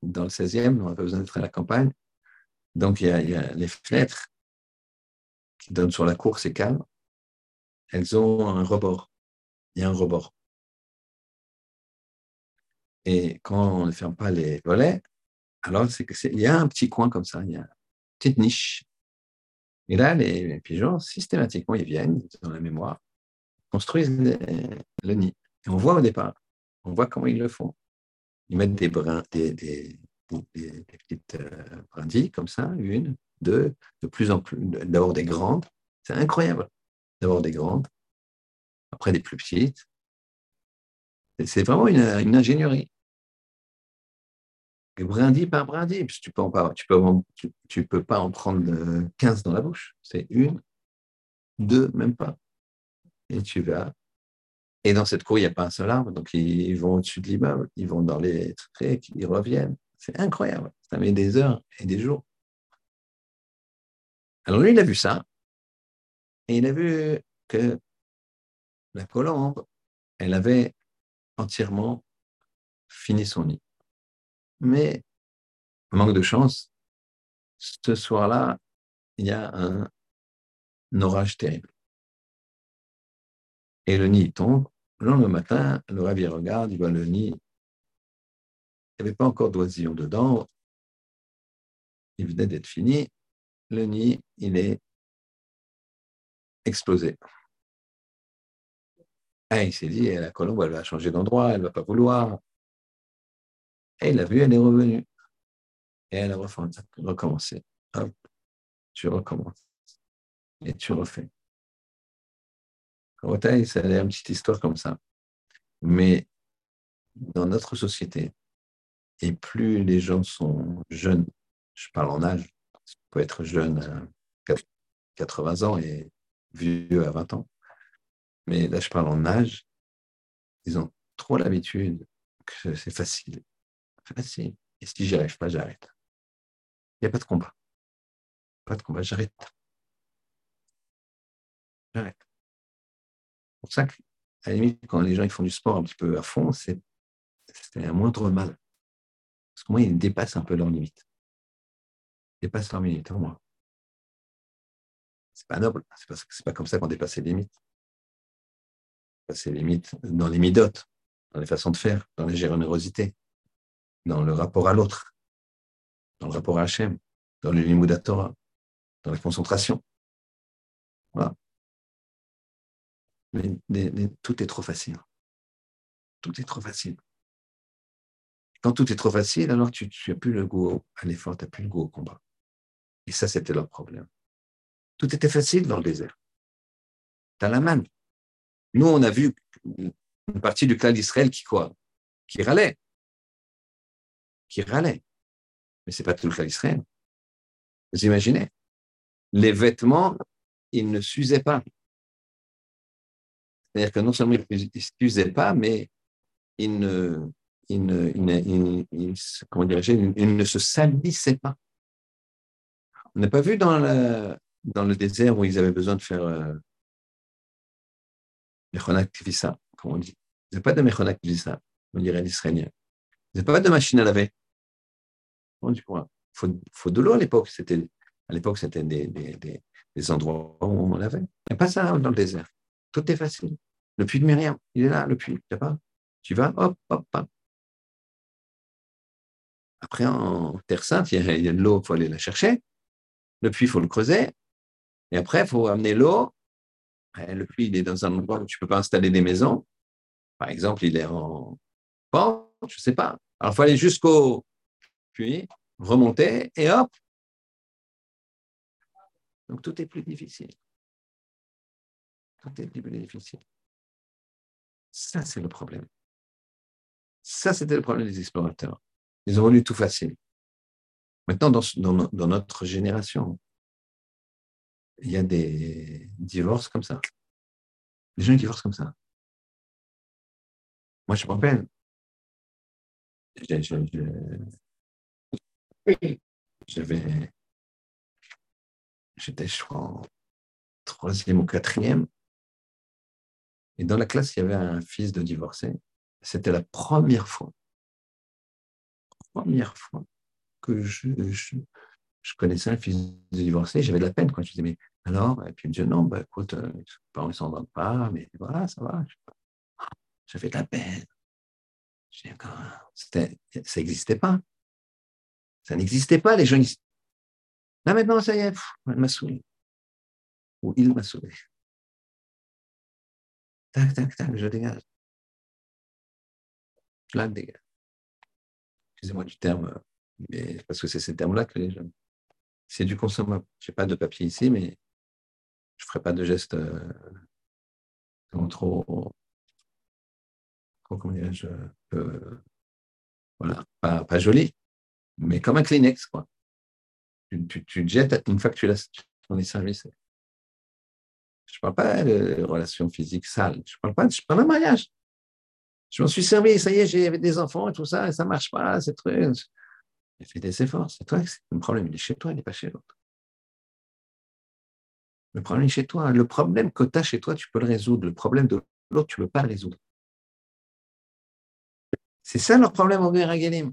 dans le 16e, on n'a pas besoin d'être à la campagne. Donc, il y, a, les fenêtres qui donnent sur la cour, c'est calme. Elles ont un rebord. Il y a un rebord. Et quand on ne ferme pas les volets, alors c'est il y a un petit coin comme ça, il y a une petite niche et là, les, pigeons, systématiquement, ils viennent, dans la mémoire, construisent le, nid. Et on voit au départ, on voit comment ils le font. Ils mettent des brins, des, petites euh, brindilles comme ça, une, deux, de plus en plus, d'abord des grandes. C'est incroyable. D'abord des grandes, après des plus petites. C'est vraiment une ingénierie brindille par ne peux, tu peux, peux pas en prendre 15 dans la bouche. C'est une, deux, même pas. Et tu vas. Et dans cette cour, il n'y a pas un seul arbre. Donc, ils vont au-dessus de l'immeuble, ils vont dans les traits, ils reviennent. C'est incroyable. Ça met des heures et des jours. Alors, lui, il a vu ça. Et il a vu que la colombe, elle avait entièrement fini son nid. Mais, manque de chance, ce soir-là, il y a un, orage terrible. Et le nid tombe. Le lendemain matin, le ravi regarde, il voit le nid. Il n'y avait pas encore d'oisillons dedans. Il venait d'être fini. Le nid, il est explosé. Ah, il s'est dit, la colombe, elle va changer d'endroit, elle ne va pas vouloir. Et il a vu, elle est revenue. Et elle a recommencé. Hop, tu recommences. Et tu refais. c'est une petite histoire comme ça. Mais dans notre société, et plus les gens sont jeunes, je parle en âge, ça peut être jeune à 80 ans et vieux à 20 ans, mais là je parle en âge, ils ont trop l'habitude que c'est facile. Et si j'y arrive pas, j'arrête. Il n'y a pas de combat. Pas de combat, j'arrête. J'arrête. C'est pour ça qu'à la limite, quand les gens ils font du sport un petit peu à fond, c'est un moindre mal. Parce que moi, ils dépassent un peu leurs limites. Ils dépassent leurs limites, au moins. C'est pas noble. C'est pas, pas comme ça qu'on dépasse les limites. Passer les limites dans les midotes, dans les façons de faire, dans la générosité, dans le rapport à l'autre, dans le rapport à Hachem, dans le limouda Torah, dans la concentration. Voilà. Mais, tout est trop facile. Tout est trop facile. Quand tout est trop facile, alors tu n'as plus le goût à l'effort, tu n'as plus le goût au combat. Et ça, c'était leur problème. Tout était facile dans le désert. Tu as la main. Nous, on a vu une partie du clan d'Israël qui quoi? Qui râlait. Qui râlait. Mais ce n'est pas tout le clan d'Israël. Vous imaginez? Les vêtements, ils ne s'usaient pas. C'est-à-dire que non seulement ils ne s'usaient pas, mais ils ne, ils ne, comment ils ne se salissaient pas. On n'a pas vu dans, la, dans le désert où ils avaient besoin de faire euh, comme on dit. Ils n'avaient pas de Mechonak on dirait l'israélien. Ils n'avaient pas de machine à laver. On dit quoi Il faut, de l'eau à l'époque. À l'époque, c'était des, des, des, endroits où on lavait. Il n'y a pas ça dans le désert. Tout est facile. Le puits de Myriam, il est là, le puits. Pas Tu vas, hop, hop, hop. Après, en Terre Sainte, il y a, de l'eau, il faut aller la chercher. Le puits, il faut le creuser. Et après, il faut amener l'eau le puits, il est dans un endroit où tu ne peux pas installer des maisons. Par exemple, il est en pente, je ne sais pas. Alors, il faut aller jusqu'au puits, remonter, et hop. Donc, tout est plus difficile. Tout est plus difficile. Ça, c'est le problème. Ça, c'était le problème des explorateurs. Ils ont voulu tout facile. Maintenant, dans notre génération, il y a des divorces comme ça. Des gens divorcent comme ça. Moi, je me rappelle. J'avais. J'étais, je crois, en troisième ou quatrième. Et dans la classe, il y avait un fils de divorcé. C'était la première fois, première fois que je, je, connaissais un fils de divorcé. J'avais de la peine. Quoi. Je disais, mais alors, et puis il me dit, non, bah, écoute, euh, les ne s'en vendent pas, mais voilà, ça va. J'avais de la peine. ça n'existait pas. Ça n'existait pas, les gens. Là maintenant, ça y est, elle m'a saoulé. Ou il m'a saoulé. Tac, tac, tac, je dégage. Je dégage. Excusez-moi du terme, mais parce que c'est ces termes-là que les gens. C'est du consommable. Je n'ai pas de papier ici, mais je ne ferai pas de gestes euh, trop, comment dirais-je, euh, voilà, pas, pas joli, mais comme un Kleenex, quoi. Tu, jettes une fois que tu laisses ton service. Je ne parle pas de relations physiques sales, je parle pas, je parle de mariage. Je m'en suis servi, ça y est, j'ai des enfants et tout ça, et ça ne marche pas, c'est truc. J'ai fait des efforts, c'est toi, le problème, il est chez toi, il n'est pas chez l'autre. Le problème est chez toi. Le problème que tu as chez toi, tu peux le résoudre. Le problème de l'autre, tu ne peux pas le résoudre. C'est ça le problème au Galim.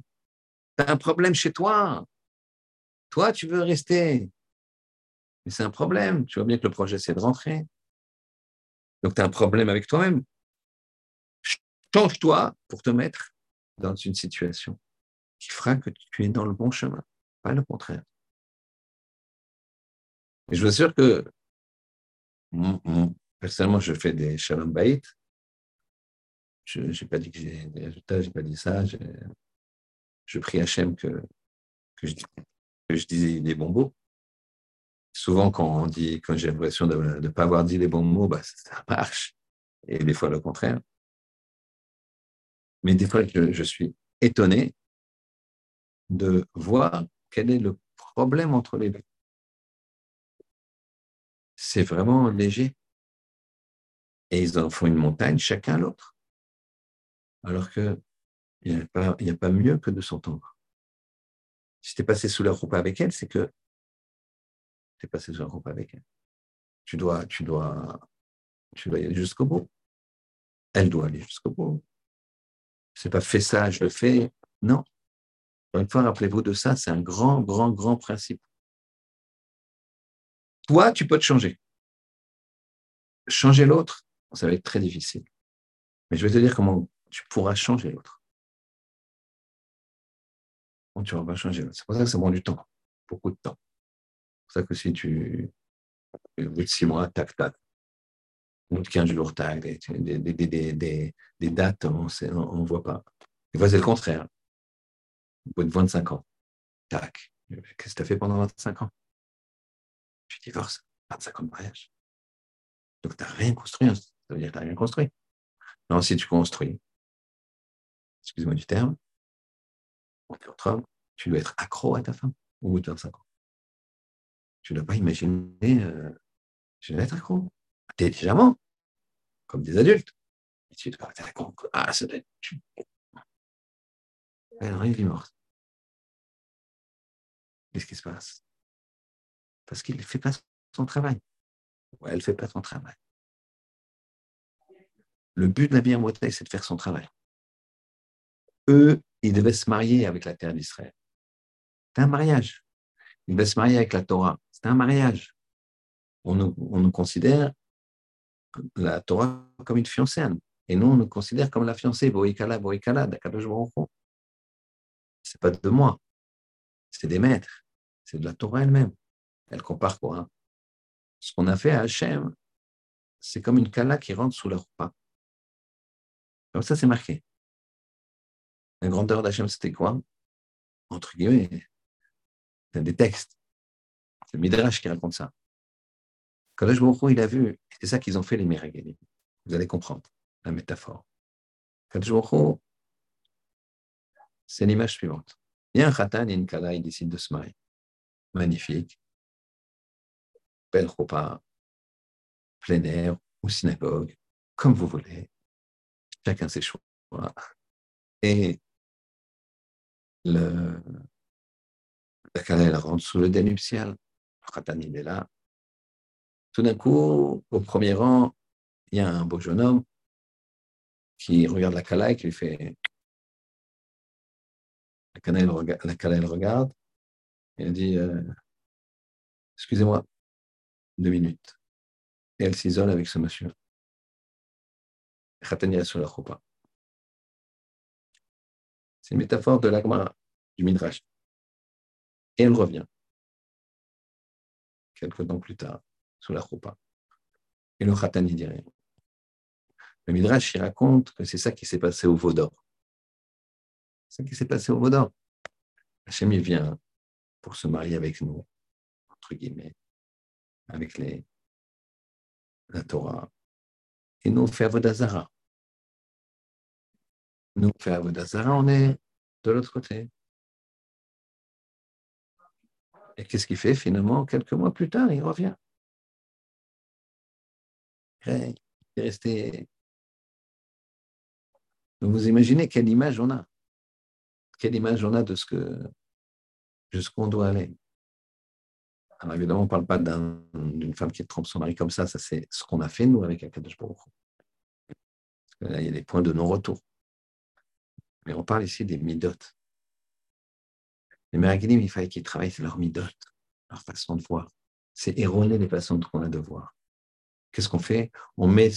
Tu as un problème chez toi. Toi, tu veux rester. Mais c'est un problème. Tu vois bien que le projet, c'est de rentrer. Donc, tu as un problème avec toi-même. Change-toi pour te mettre dans une situation qui fera que tu es dans le bon chemin, pas le contraire. Et je vous assure que personnellement, je fais des shalom bait. Je n'ai pas dit que j'ai des résultats, je n'ai pas dit ça. Je prie Hachem que, que, je, que disais des bons mots. Souvent, quand j'ai l'impression de ne pas avoir dit les bons mots, bah, ça marche. Et des fois, le contraire. Mais des fois, je, je suis étonné de voir quel est le problème entre les deux c'est vraiment léger. Et ils en font une montagne, chacun l'autre. Alors qu'il n'y a, pas, mieux que de s'entendre. Si tu es passé sous la roupe avec elle, c'est que tu es passé sous la roupe avec elle. Tu dois, tu dois, tu dois y aller jusqu'au bout. Elle doit aller jusqu'au bout. C'est pas fait ça, je le fais. Non. Encore une fois, rappelez-vous de ça, c'est un grand, grand, grand principe. Toi, tu peux te changer. Changer l'autre, ça va être très difficile. Mais je vais te dire comment tu pourras changer l'autre. Tu ne vas changer. C'est pour ça que ça prend du temps, beaucoup de temps. C'est pour ça que si tu, au bout de six mois, tac, tac, au bout de 15 jours, tac, des, dates, on ne voit pas. Des fois, c'est le contraire. Au bout de 25 ans, tac, qu'est-ce que tu as fait pendant 25 ans? Tu divorces, 25 ans de mariage. Donc, tu n'as rien construit. Hein. Ça veut dire que tu n'as rien construit. Non, si tu construis, excuse-moi du terme, on est entre hommes, tu dois être accro à ta femme au bout de 25 ans. Tu ne dois pas imaginer, euh, je vais être accro. Intelligemment, comme des adultes. Et tu dois être accro. Ah, ça doit être. Elle arrive, morte. Qu'est-ce qui se passe? Parce qu'il ne fait pas son travail. Ou elle ne fait pas son travail. Le but de la bière c'est de faire son travail. Eux, ils devaient se marier avec la terre d'Israël. C'est un mariage. Ils devaient se marier avec la Torah. C'est un mariage. On nous, considère la Torah comme une fiancée. Et nous, on nous considère comme la fiancée. Boïkala, Boïkala, Dakadosh C'est pas de moi. C'est des maîtres. C'est de la Torah elle-même. Elle compare quoi? Ce qu'on a fait à Hachem, c'est comme une kala qui rentre sous leur pas. Comme ça, c'est marqué. La grandeur d'Hachem, c'était quoi? Entre guillemets, c'est des textes. C'est le Midrash qui raconte ça. Kadosh Baruch il a vu, c'est ça qu'ils ont fait les Meragalim. Vous allez comprendre la métaphore. Kadosh Baruch c'est l'image suivante. Il y a un khatan et une kala, ils décident de se marier. Magnifique. Belle repas, plein air ou synagogue, comme vous voulez. Chacun ses choix. Et le, la elle rentre sous le dénuptial. Khatan, il est là. Tout d'un coup, au premier rang, il y a un beau jeune homme qui regarde la Kala et qui lui fait. La Kala, elle regarde, et elle dit euh, Excusez-moi, deux minutes. Et elle s'isole avec ce monsieur. Khatania sur la choupa. C'est une métaphore de l'agma du Midrash. Et elle revient, quelques temps plus tard, sous la choupa. Et le Khatan n'y dit rien. Le Midrash, il raconte que c'est ça qui s'est passé au Vaudor. C'est ça qui s'est passé au Vaudor. Hachem, il vient pour se marier avec nous, entre guillemets, avec les, la Torah, et nous, on fait Avodazara. Nous, on fait on est de l'autre côté. Et qu'est-ce qu'il fait finalement Quelques mois plus tard, il revient. Il est resté. vous imaginez quelle image on a. Quelle image on a de ce que jusqu'où on doit aller. Alors évidemment, on ne parle pas d'une femme qui trompe son mari comme ça, ça c'est ce qu'on a fait nous avec Baruch là, il y a des points de non-retour. Mais on parle ici des midotes. Les Meragilim, il fallait qu'ils travaillent sur leur midotes, leur façon de voir. C'est erroner les façons qu'on a de voir. Qu'est-ce qu'on fait? On met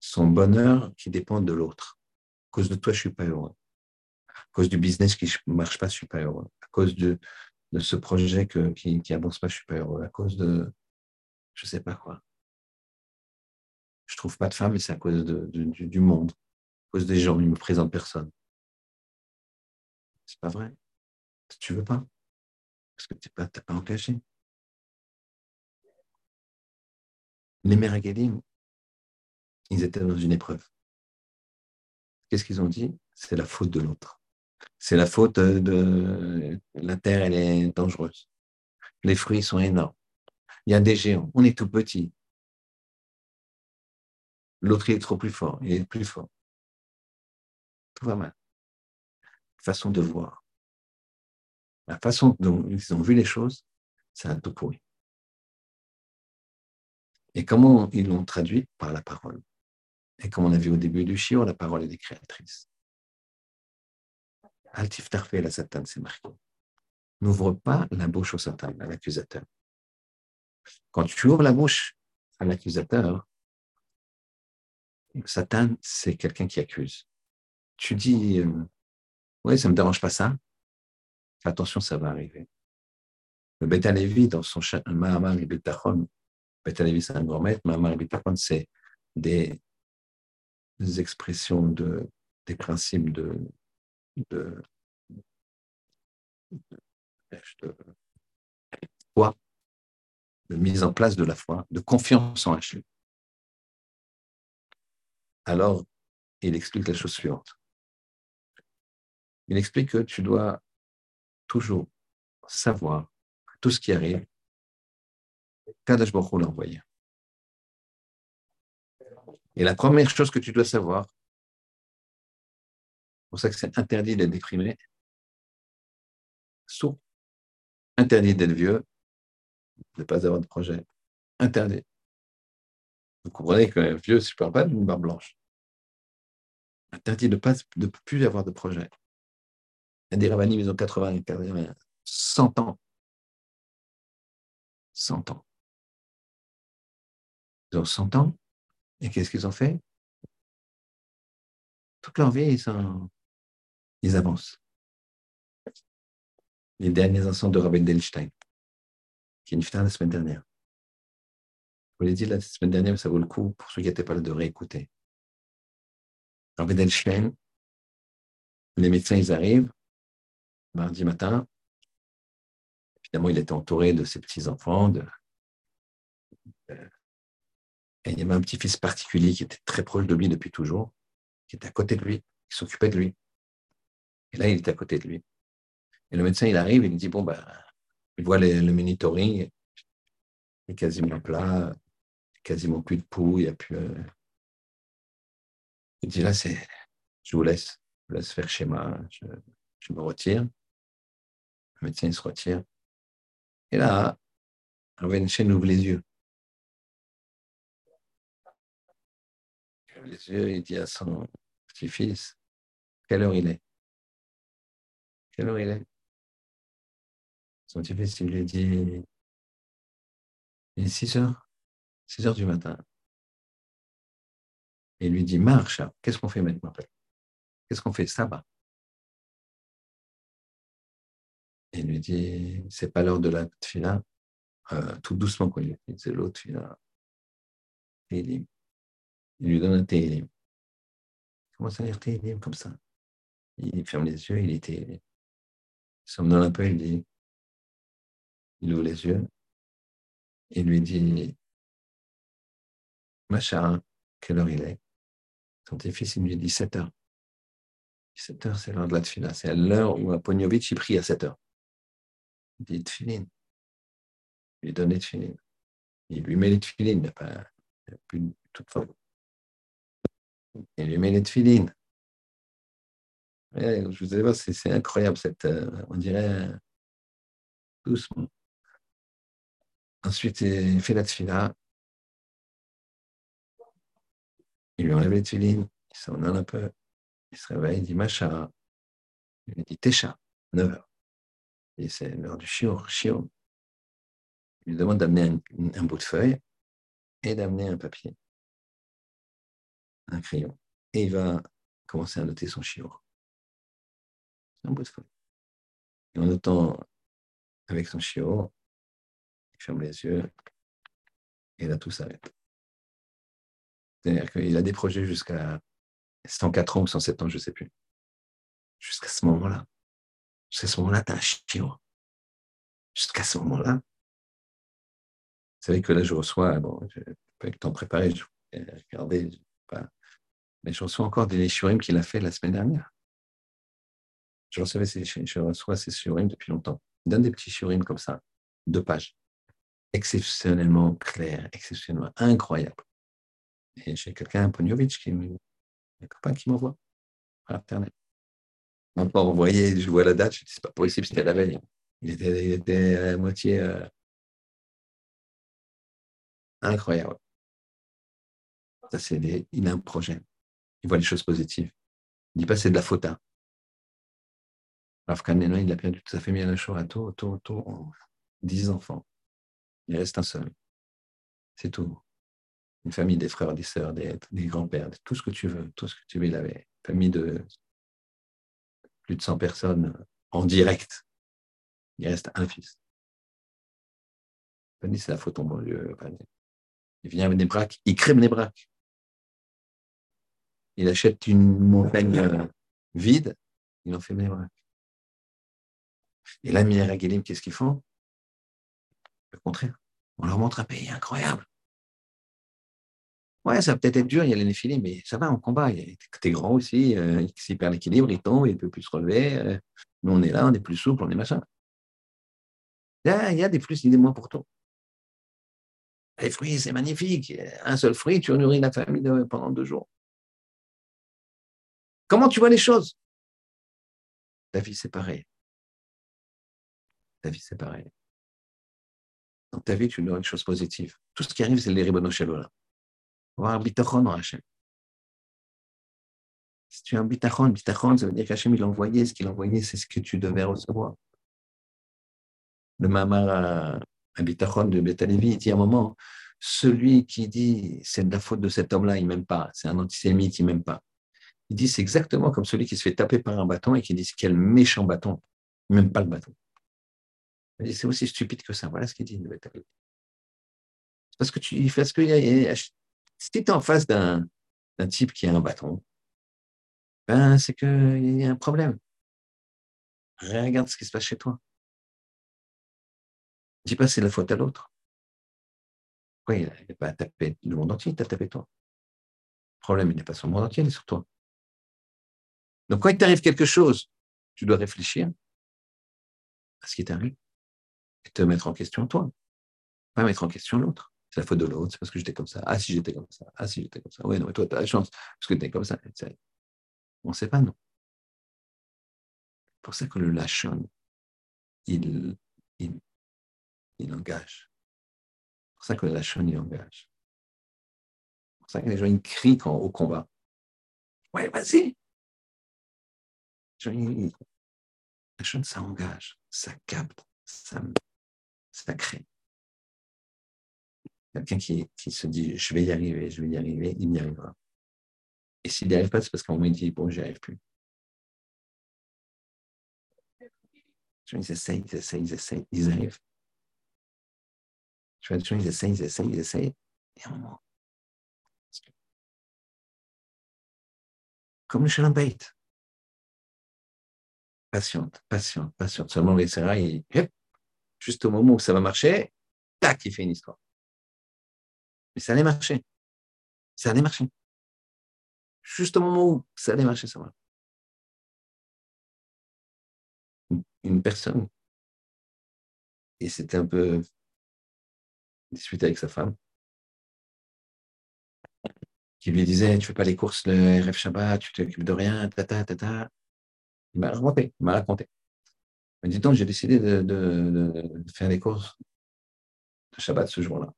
son bonheur qui dépend de l'autre. À cause de toi, je ne suis pas heureux à cause du business qui ne marche pas, je ne suis pas heureux. À cause de, ce projet qui n'avance pas, je ne suis pas heureux. À cause de je ne sais pas quoi. Je trouve pas de femme, mais c'est à cause de, du, monde, à cause des gens, ils me présentent personne. C'est pas vrai. Tu veux pas? Parce que tu n'es pas, pas engagé. Les mères ils étaient dans une épreuve. Qu'est-ce qu'ils ont dit? C'est la faute de l'autre c'est la faute de la terre, elle est dangereuse. Les fruits sont énormes. Il y a des géants. On est tout petit. L'autre, est trop plus fort. Il est plus fort. Tout va mal. Façon de voir. La façon dont ils ont vu les choses, ça a tout pourri. Et comment ils l'ont traduit Par la parole. Et comme on a vu au début du chiot, la parole est créatrice. Altif tarfé la Satan, c'est marqué. N'ouvre pas la bouche au Satan, à l'accusateur. Quand tu ouvres la bouche à l'accusateur, Satan, c'est quelqu'un qui accuse. Tu dis, euh, oui, ça ne me dérange pas ça. Attention, ça va arriver. Le Beta Levi, dans son Mahamar et Betachon, Beta Levi, c'est un grand maître, Mahamar et Betachon, c'est des, expressions de, des principes de, de, de, foi, de mise en place de la foi, de confiance en Hachem. Alors, il explique la chose suivante. Il explique que tu dois toujours savoir tout ce qui arrive, Kadash Baruch l'a envoyé. Et la première chose que tu dois savoir, c'est pour ça que c'est interdit d'être déprimé, sourd, interdit d'être vieux, de ne pas avoir de projet, interdit. Vous comprenez que vieux, je ne parle pas d'une barbe blanche. Interdit de ne plus avoir de projet. Il y a des ravanim, ils ont 80, 100 ans. 100 ans. Ils ont 100 ans. Et qu'est-ce qu'ils ont fait? Toute leur vie, ils, ils avancent. Les derniers instants de Rabbi Delstein, qui est une la semaine dernière. Vous l'ai dit la semaine dernière, mais ça vaut le coup pour ceux qui n'étaient pas là de réécouter. Rabbi Delstein, les médecins, ils arrivent, mardi matin. Évidemment, il était entouré de ses petits-enfants. Il y avait un petit-fils particulier qui était très proche de lui depuis toujours, qui était à côté de lui, qui s'occupait de lui. Et là, il était à côté de lui. Et le médecin, il arrive, il lui dit, bon, ben, il voit le, monitoring, il est quasiment plat, quasiment plus de pouls, il n'y a plus... Euh, il dit, là, c'est, je vous laisse, je vous laisse faire schéma, je, je me retire. Le médecin il se retire. Et là, chaîne ouvre les yeux. Il ouvre les yeux, il dit à son petit-fils, quelle heure il est? Quelle heure il est? Son petit-fils, il lui dit, il est 6 heures, 6 heures du matin. Et il lui dit, marche, qu'est-ce qu'on fait maintenant Qu'est-ce qu'on fait? Ça va. il lui dit, c'est pas l'heure de la tfila, euh, tout doucement quand il dit, c'est l'autre tfila. Il lui donne un télim. Il commence à lire télim comme ça? Il ferme les yeux, il était. Il somnole un peu, il dit, il ouvre les yeux, il lui dit, Macha, quelle heure il est? Son petit-fils, il lui dit 7 heures. 7 heures, c'est l'heure de la tfila. C'est l'heure où Aponiovitch, il prie à 7 heures dit tefilin. Il lui donne les tefilin. Il lui met les tefilin, il n'a pas plus de toute. Il lui met les tefilin. je vous allez c'est incroyable, cette, euh, on dirait doucement. Ensuite, il fait la tefila. Il lui enlève les tefilin, il s'en donne un peu. Il se réveille, il dit Macha. Il lui dit Técha, 9 heures. Et c'est l'heure du chiot, chiot. Il lui demande d'amener un, bout de feuille et d'amener un papier, un crayon. Et il va commencer à noter son chiot. Un bout de feuille. Et en notant avec son chiot, il ferme les yeux et là tout s'arrête. C'est-à-dire qu'il a des projets jusqu'à 104 ans ou 107 ans, je ne sais plus. Jusqu'à ce moment-là. Jusqu'à ce moment-là, tu as un chiot. Jusqu'à ce moment-là. Vous savez que là, je reçois, bon, je n'ai pas eu le temps de préparer, je regardé, pas, mais je reçois encore des shurim qu'il a fait la semaine dernière. Je, je reçois ces shurim depuis longtemps. Il donne des petits shurim comme ça, deux pages, exceptionnellement clairs, exceptionnellement incroyables. Et j'ai quelqu'un, Poniovic, qui un copain qui m'envoie par Internet. Maintenant, vous voyez, je vois la date, je dis, c'est pas possible, c'était la veille. Il était, à moitié euh, incroyable. C'est il a un projet. Il voit les choses positives. Il dit pas c'est de la faute. Hein. Rav il a perdu toute sa famille à la Shoah, tôt, tôt, tôt, dix enfants. Il reste un seul. C'est tout. Une famille, des frères, des sœurs, des, grands-pères, tout ce que tu veux, tout ce que tu veux. Il avait une famille de plus de 100 personnes en direct. Il reste un fils. Il dit, c'est la faute en bon Dieu. Il vient avec des braques, il crème des braques. Il achète une montagne euh, vide, il en fait des braques. Et là, Minera qu'est-ce qu'ils font? Le contraire. On leur montre un pays incroyable. Ouais, ça va peut-être être dur, il y a les néphilim, mais ça va en combat. T'es grand aussi, euh, s'il perd l'équilibre, il tombe, il ne peut plus se relever. Euh, nous, on est là, on est plus souple, on est machin. Il y a, des plus, et des moins pour tout. Les fruits, c'est magnifique. Un seul fruit, tu nourris la famille pendant deux jours. Comment tu vois les choses? Ta vie, c'est pareil. Ta vie, c'est pareil. Dans ta vie, tu nourris une chose positive. Tout ce qui arrive, c'est les ribono là avoir un bitachon en Hachem. Si tu as un bitachon, bitachon, ça veut dire qu'Hachem, il envoyé, ce qu'il envoyait, c'est ce que tu devais recevoir. Le mamar un bitachon de Betalevi, il dit à un moment, celui qui dit c'est de la faute de cet homme-là, il ne m'aime pas, c'est un antisémite, il ne m'aime pas. Il dit c'est exactement comme celui qui se fait taper par un bâton et qui dit quel méchant bâton, il n'aime pas le bâton. C'est aussi stupide que ça. Voilà ce qu'il dit. Parce que tu fais ce qu'il y a, si tu es en face d'un type qui a un bâton, ben, c'est qu'il y a un problème. Regarde ce qui se passe chez toi. Dis pas c'est la faute à l'autre. Oui, il n'est pas tapé le monde entier, il t'a tapé toi? Le problème, il n'est pas sur le monde entier, il est sur toi. Donc, quand il t'arrive quelque chose, tu dois réfléchir à ce qui t'arrive et te mettre en question toi, pas mettre en question l'autre. C'est la faute de l'autre, c'est parce que j'étais comme ça. Ah, si j'étais comme ça. Ah, si j'étais comme ça. Oui, non, mais toi, tu as la chance, parce que tu es comme ça. On ne sait pas, non. C'est pour ça que le lachon, il, il, engage. C'est pour ça que le lachon, il engage. C'est pour ça que les gens, ils crient quand, au combat. Ouais, vas-y. Lachon, ça engage, ça capte, ça, ça crée. Quelqu'un qui, se dit je vais y arriver, je vais y arriver, il y arrivera. Et s'il n'y arrive pas, c'est parce qu'en moment il dit bon, j'y arrive plus. Ils essayent, ils essayent, ils essayent, ils arrivent. Tu vois, ils essayent, ils essayent, ils essayent. Et à un moment, comme le shalom bait. Patiente, patiente, patiente. Seulement, il essaiera, et juste au moment où ça va marcher, tac, il fait une histoire. Mais ça allait marcher. Ça allait marcher. Juste au moment où ça allait marcher, ça va. Une personne, et c'était un peu disputé avec sa femme, qui lui disait Tu fais pas les courses le RF Shabbat, tu t'occupes de rien, tata, tata. Il m'a raconté, il m'a raconté. Il m'a dit Donc, j'ai décidé de, de faire les courses de Shabbat ce jour-là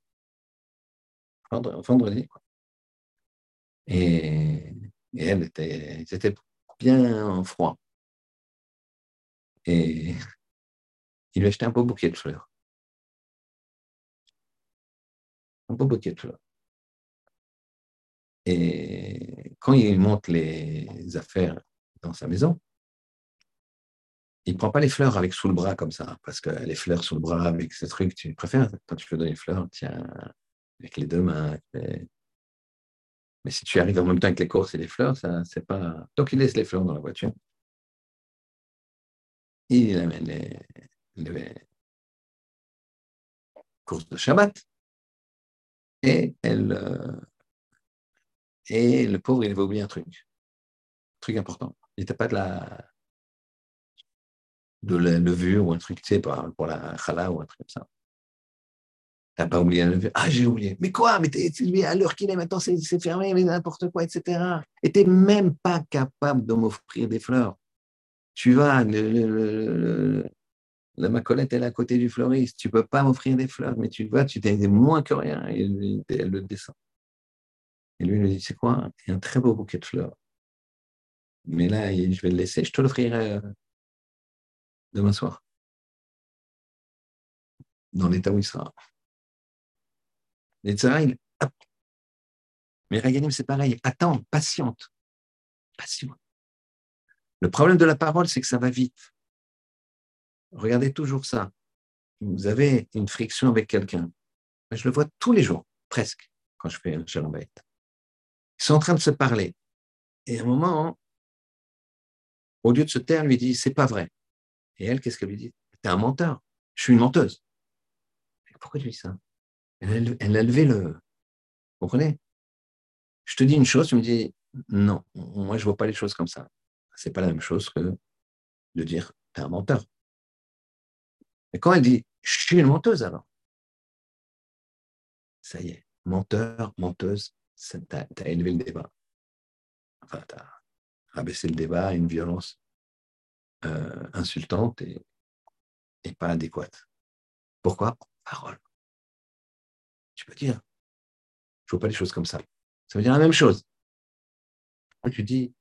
vendredi. Et, et elle était, étaient bien froid. Et il lui a acheté un beau bouquet de fleurs. Un beau bouquet de fleurs. Et quand il monte les affaires dans sa maison, il ne prend pas les fleurs avec sous le bras comme ça, parce que les fleurs sous le bras avec ce truc, tu préfères, quand tu veux donner les fleurs, tiens, avec les deux mains. Mais si tu arrives en même temps avec les courses et les fleurs, ça, c'est pas. Donc, il laisse les fleurs dans la voiture. Il amène les, courses de Shabbat. Et, elle, euh, et le pauvre, il va oublier un truc. Un truc important. Il n'était pas de la de la levure ou un truc, tu sais, pour la chala ou un truc comme ça. T'as pas oublié la Ah, j'ai oublié. Mais quoi? Mais t'es, à l'heure qu'il est maintenant, c'est, fermé, mais n'importe quoi, etc. Et t'es même pas capable de m'offrir des fleurs. Tu vas, le, la macolette, est à côté du fleuriste. Tu peux pas m'offrir des fleurs, mais tu vas, tu t'es moins que rien. Et elle le descend. Et lui, il lui dit, c'est quoi? A un très beau bouquet de fleurs. Mais là, je vais le laisser, je te l'offrirai euh, demain soir. Dans l'état où il sera. Et il, Mais Raganim, c'est pareil. Attends, patiente. Patiente. Le problème de la parole, c'est que ça va vite. Regardez toujours ça. Vous avez une friction avec quelqu'un. Je le vois tous les jours, presque, quand je fais un shalom Ils sont en train de se parler. Et à un moment, au lieu de se taire, lui dit C'est pas vrai. Et elle, qu'est-ce qu'elle lui dit T'es un menteur. Je suis une menteuse. Pourquoi tu dis ça? Elle, a levé le. Vous comprenez? Je te dis une chose, tu me dis Non, moi, je vois pas les choses comme ça. Ce n'est pas la même chose que de dire T'es un menteur. Et quand elle dit Je suis une menteuse alors, ça y est, menteur, menteuse, tu as, élevé le débat. Enfin, tu as rabaissé le débat à une violence euh, insultante et, et pas adéquate. Pourquoi? Parole. Tu peux dire, je ne vois pas les choses comme ça. Ça veut dire la même chose. tu dis,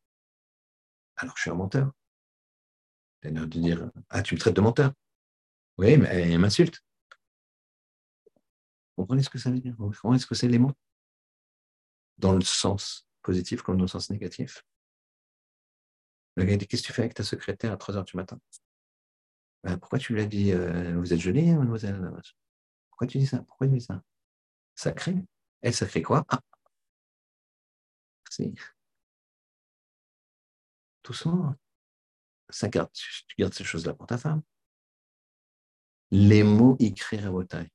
alors je suis un menteur. Elle de dire, ah, tu me traites de menteur. Oui, mais elle m'insulte. Vous comprenez ce que ça veut dire? Vous comprenez ce que c'est les mots? Dans le sens positif comme dans le sens négatif. Le gars dit Qu'est-ce que tu fais avec ta secrétaire à 3 h du matin? Ben, Pourquoi tu lui as dit euh, Vous êtes jolie, mademoiselle? Pourquoi tu dis ça? Pourquoi tu dis ça? Sacré Elle, ça crée quoi? Ah Merci. Doucement. Ça tu gardes ces choses-là pour ta femme. Les mots, ils créent taille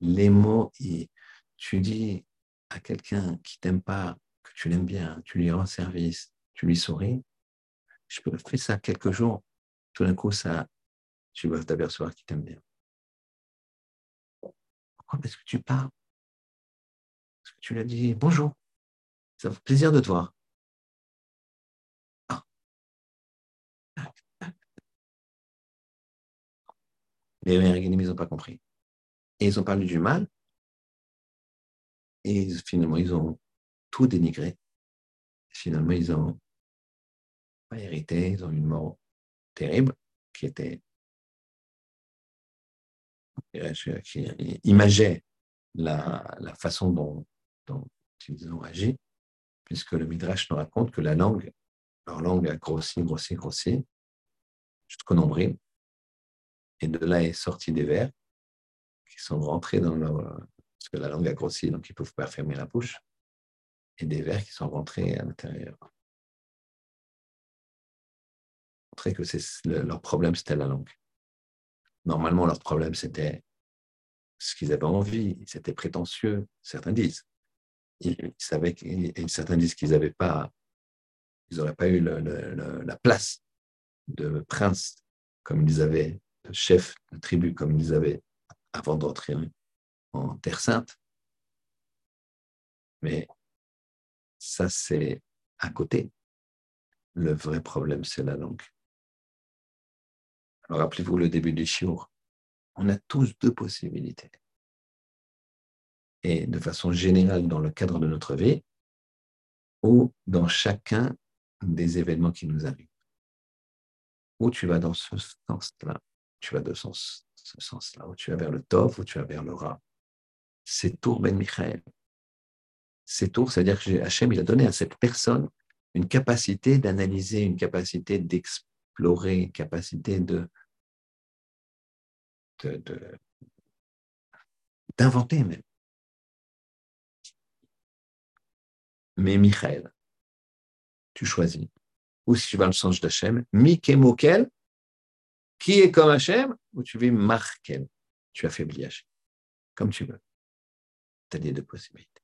les mots, tu dis à quelqu'un qui t'aime pas, que tu l'aimes bien, tu lui rends service, tu lui souris, je peux faire ça quelques jours, tout d'un coup, ça, tu vas t'apercevoir qu'il t'aime bien. Pourquoi Parce que tu parles? Parce que tu lui as dit? Bonjour, ça fait plaisir de te voir. Ah. Les Américains, ils n'ont pas compris. Et ils ont parlé du mal. Et finalement, ils ont tout dénigré. Finalement, ils ont pas hérité, ils ont une mort terrible qui était qui imageait la, façon dont, dont, ils ont agi, puisque le Midrash nous raconte que la langue, leur langue a grossi, grossi, grossi, jusqu'au nombril, et de là est sorti des vers, qui sont rentrés dans leur. Parce que la langue a grossi, donc ils ne peuvent pas fermer la bouche. Et des vers qui sont rentrés à l'intérieur. Montrer que leur problème, c'était la langue. Normalement, leur problème, c'était ce qu'ils avaient envie. C'était prétentieux, certains disent. Ils, savaient et certains disent qu'ils n'avaient pas, ils n'auraient pas eu la place de prince comme ils avaient, de chef de tribu comme ils avaient avant d'entrer en Terre Sainte. Mais ça, c'est à côté. Le vrai problème, c'est la langue. Rappelez-vous le début du chiour. On a tous deux possibilités. Et de façon générale, dans le cadre de notre vie, ou dans chacun des événements qui nous arrivent. Ou tu vas dans ce sens-là, tu vas de ce sens-là, où tu vas vers le Tov, où tu vas vers le Ra. C'est Tour Ben Michael. C'est Tour, c'est-à-dire que Hachem, il a donné à cette personne une capacité d'analyser, une capacité d'explorer, une capacité de, d'inventer même. Mais Michael, tu choisis. Ou si tu vas dans le sens d'Hachem, Mikemokel, qui est comme Hachem ou tu veux marquer, tu affaiblis Hachem, comme tu veux. Tu as les deux possibilités.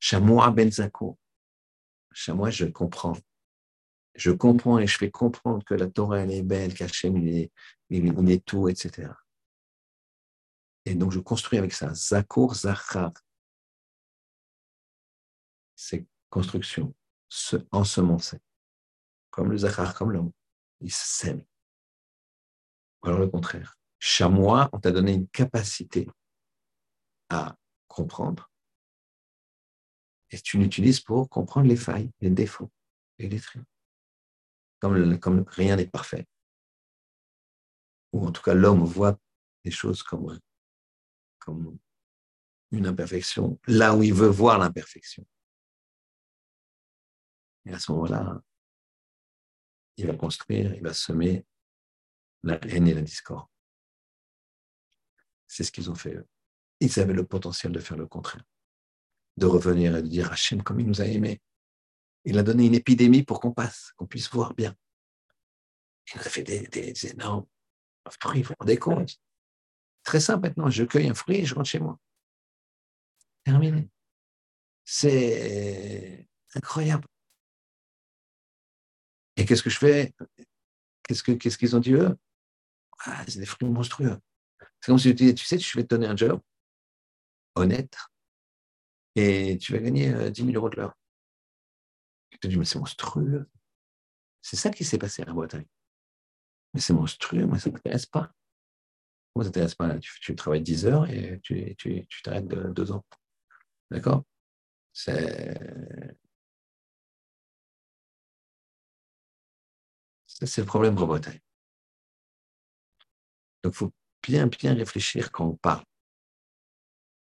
Chamois Benzako. Chamois, je comprends. Je comprends et je fais comprendre que la Torah, elle est belle, qu'Hachem, il est, il, est tout, etc. Et donc, je construis avec ça. Zakour, Zachar. C'est construction, se ensemencer. Comme le Zachar, comme l'homme. Il sème alors le contraire. Chamois, on t'a donné une capacité à comprendre Et tu l'utilises pour comprendre les failles, les défauts et les traits. Comme, rien n'est parfait. Ou en tout cas, l'homme voit les choses comme, comme une imperfection, là où il veut voir l'imperfection. Et à ce moment-là, il va construire, il va semer la haine et la discorde. C'est ce qu'ils ont fait eux. Ils avaient le potentiel de faire le contraire, de revenir et de dire Hachem comme il nous a aimés. Il a donné une épidémie pour qu'on passe, qu'on puisse voir bien. Il nous a fait des, énormes fruits, vous vous rendez compte? Très simple maintenant, je cueille un fruit et je rentre chez moi. Terminé. C'est incroyable. Et qu'est-ce que je fais? Qu'est-ce qu'ils qu'est-ce qu'ils ont dit eux? Ah, C'est des fruits monstrueux. C'est comme si tu disais, tu sais, je vais te donner un job honnête et tu vas gagner 10 euh, 000 euros de l'heure. Te dis, mais c'est monstrueux. C'est ça qui s'est passé à la Bretagne. Mais c'est monstrueux, moi, ça ne m'intéresse pas. Moi, ça ne t'intéresse pas. Tu, travailles 10 heures et tu, tu, tu t'arrêtes de deux ans. D'accord? C'est. c'est le problème pour Bretagne. Donc, il faut bien, bien réfléchir quand on parle.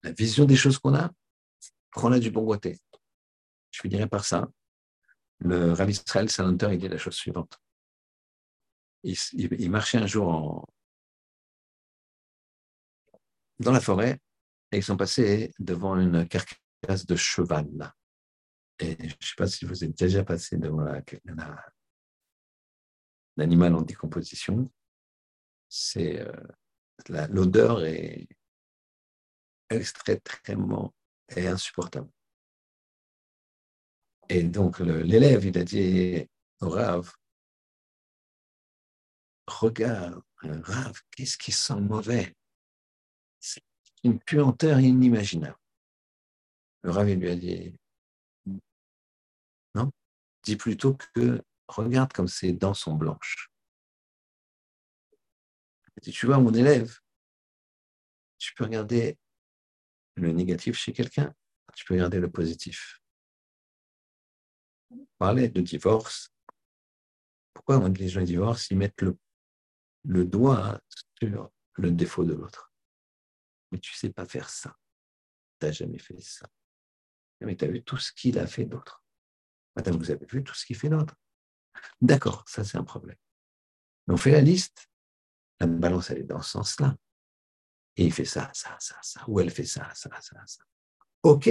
La vision des choses qu'on a, prends-la du bon côté. Je finirai par ça. Le Rav Israël Salanter, il dit la chose suivante. Il, marchait un jour dans la forêt et ils sont passés devant une carcasse de cheval. Et je ne sais pas si vous êtes déjà passé devant l'animal en décomposition. C'est euh, l'odeur est extrêmement et insupportable. Et donc l'élève, il a dit au Rav, regarde, Rav, qu'est-ce qui sent mauvais? C'est une puanteur inimaginable. Le Rav, lui a dit, non, dis plutôt que regarde comme ses dents sont blanches. dit, tu vois, mon élève, tu peux regarder le négatif chez quelqu'un, tu peux regarder le positif. Parler de divorce. Pourquoi les gens divorcent, ils mettent le, le doigt sur le défaut de l'autre Mais tu ne sais pas faire ça. Tu n'as jamais fait ça. Mais tu as vu tout ce qu'il a fait d'autre. Madame, vous avez vu tout ce qu'il fait d'autre? D'accord, ça c'est un problème. Mais on fait la liste. La balance, elle est dans ce sens-là. Et il fait ça, ça, ça, ça. Ou elle fait ça, ça, ça, ça. OK.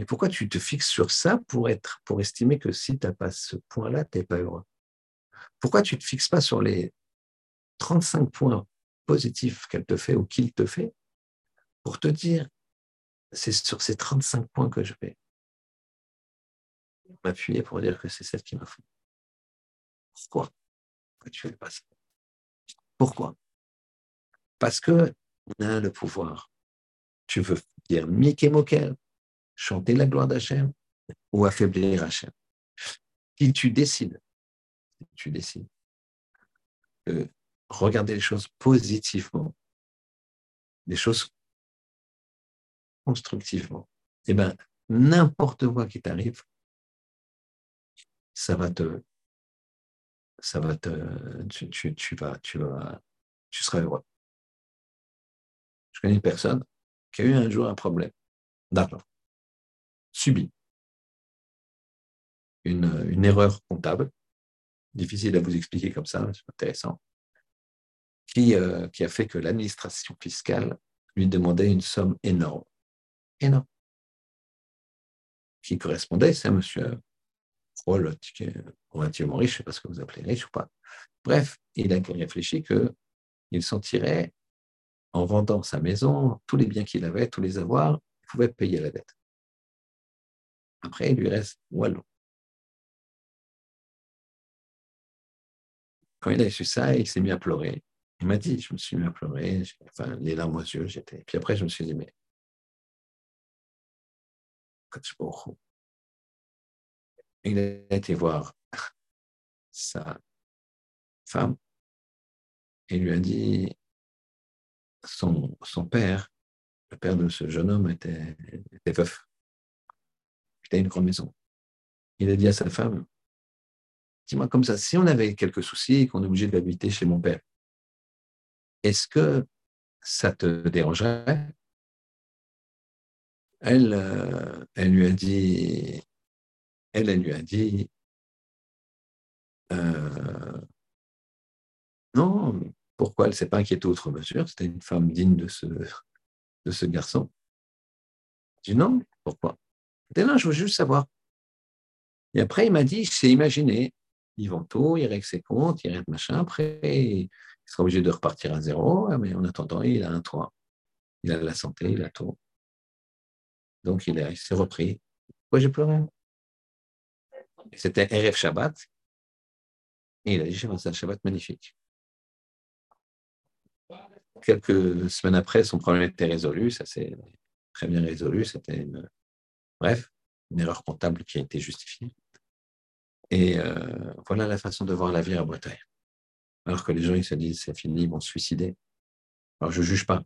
Mais pourquoi tu te fixes sur ça pour, être, pour estimer que si tu n'as pas ce point-là, tu n'es pas heureux? Pourquoi tu ne te fixes pas sur les 35 points positifs qu'elle te fait ou qu'il te fait pour te dire, c'est sur ces 35 points que je vais m'appuyer pour dire que c'est celle qui m'a fait. Pourquoi? Pourquoi tu fais pas ça? Pourquoi? Parce que on a le pouvoir. Tu veux dire Mickey Mokel, chanter la gloire d'Hachem ou affaiblir Hachem. Si tu décides, tu décides de regarder les choses positivement, les choses constructivement, eh bien, n'importe quoi qui t'arrive, ça va te, ça va te, tu, tu vas, tu vas, tu seras heureux. Je connais une personne qui a eu un jour un problème d'argent, subi. Une, erreur comptable, difficile à vous expliquer comme ça, c'est intéressant, qui, euh, qui a fait que l'administration fiscale lui demandait une somme énorme. Énorme. Qui correspondait, c'est un monsieur relativement riche, je ne sais pas ce que vous appelez riche ou pas. Bref, il a réfléchi qu'il s'en tirait en vendant sa maison, tous les biens qu'il avait, tous les avoirs, il pouvait payer la dette. Après, il lui reste Wallon. Quand il a su ça, il s'est mis à pleurer. Il m'a dit, je me suis mis à pleurer, enfin, les larmes aux yeux, j'étais. Puis après, je me suis dit, mais. Il a été voir sa femme et lui a dit son, son, père, le père de ce jeune homme, était veuf. Tu une grande maison. Il a dit à sa femme, dis-moi comme ça, si on avait quelques soucis et qu'on est obligé d'habiter chez mon père, est-ce que ça te dérangerait? Elle, euh, elle lui a dit, elle, elle lui a dit, euh, non, pourquoi elle ne s'est pas inquiétée outre mesure? C'était une femme digne de ce, de ce garçon. Je dis non, pourquoi? Dit non, je veux juste savoir. Et après, il m'a dit, il s'est imaginé, il vend tout, il règle ses comptes, il règle machin. Après, il sera obligé de repartir à zéro, mais en attendant, il a un toit. Il a la santé, il a tout. Donc, il, s'est repris. Pourquoi j'ai pleuré? C'était RF Shabbat. Et il a dit, j'ai un Shabbat magnifique. Quelques semaines après, son problème était résolu. Ça s'est très bien résolu. C'était une, bref, une erreur comptable qui a été justifiée. Et euh, voilà la façon de voir la vie à Bretagne. Alors que les gens, ils se disent, c'est fini, ils vont se suicider. Alors, je ne juge pas.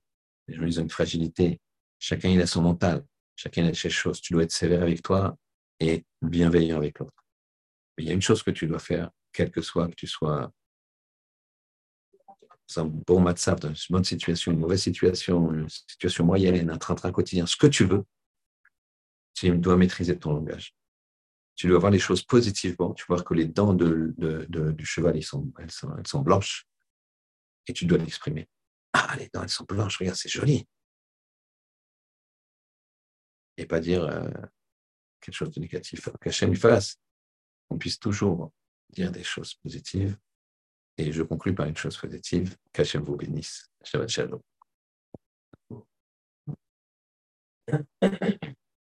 Les gens, ils ont une fragilité. Chacun, il a son mental. Chacun a ses choses. Tu dois être sévère avec toi et bienveillant avec l'autre. Mais il y a une chose que tu dois faire, quel que soit que tu sois dans un bon matzap, dans une bonne situation, une mauvaise situation, une situation moyenne, un train-train quotidien, ce que tu veux, tu dois maîtriser ton langage. Tu dois voir les choses positivement. Tu vois que les dents de, du cheval, elles, sont, blanches. Et tu dois l'exprimer. Ah, les dents, elles sont blanches, regarde, c'est joli et pas dire euh, quelque chose de négatif. Qu'Hachem lui fasse, qu'on puisse toujours dire des choses positives. Et je conclue par une chose positive, qu'Hachem vous bénisse. Shabbat Shalom. [laughs]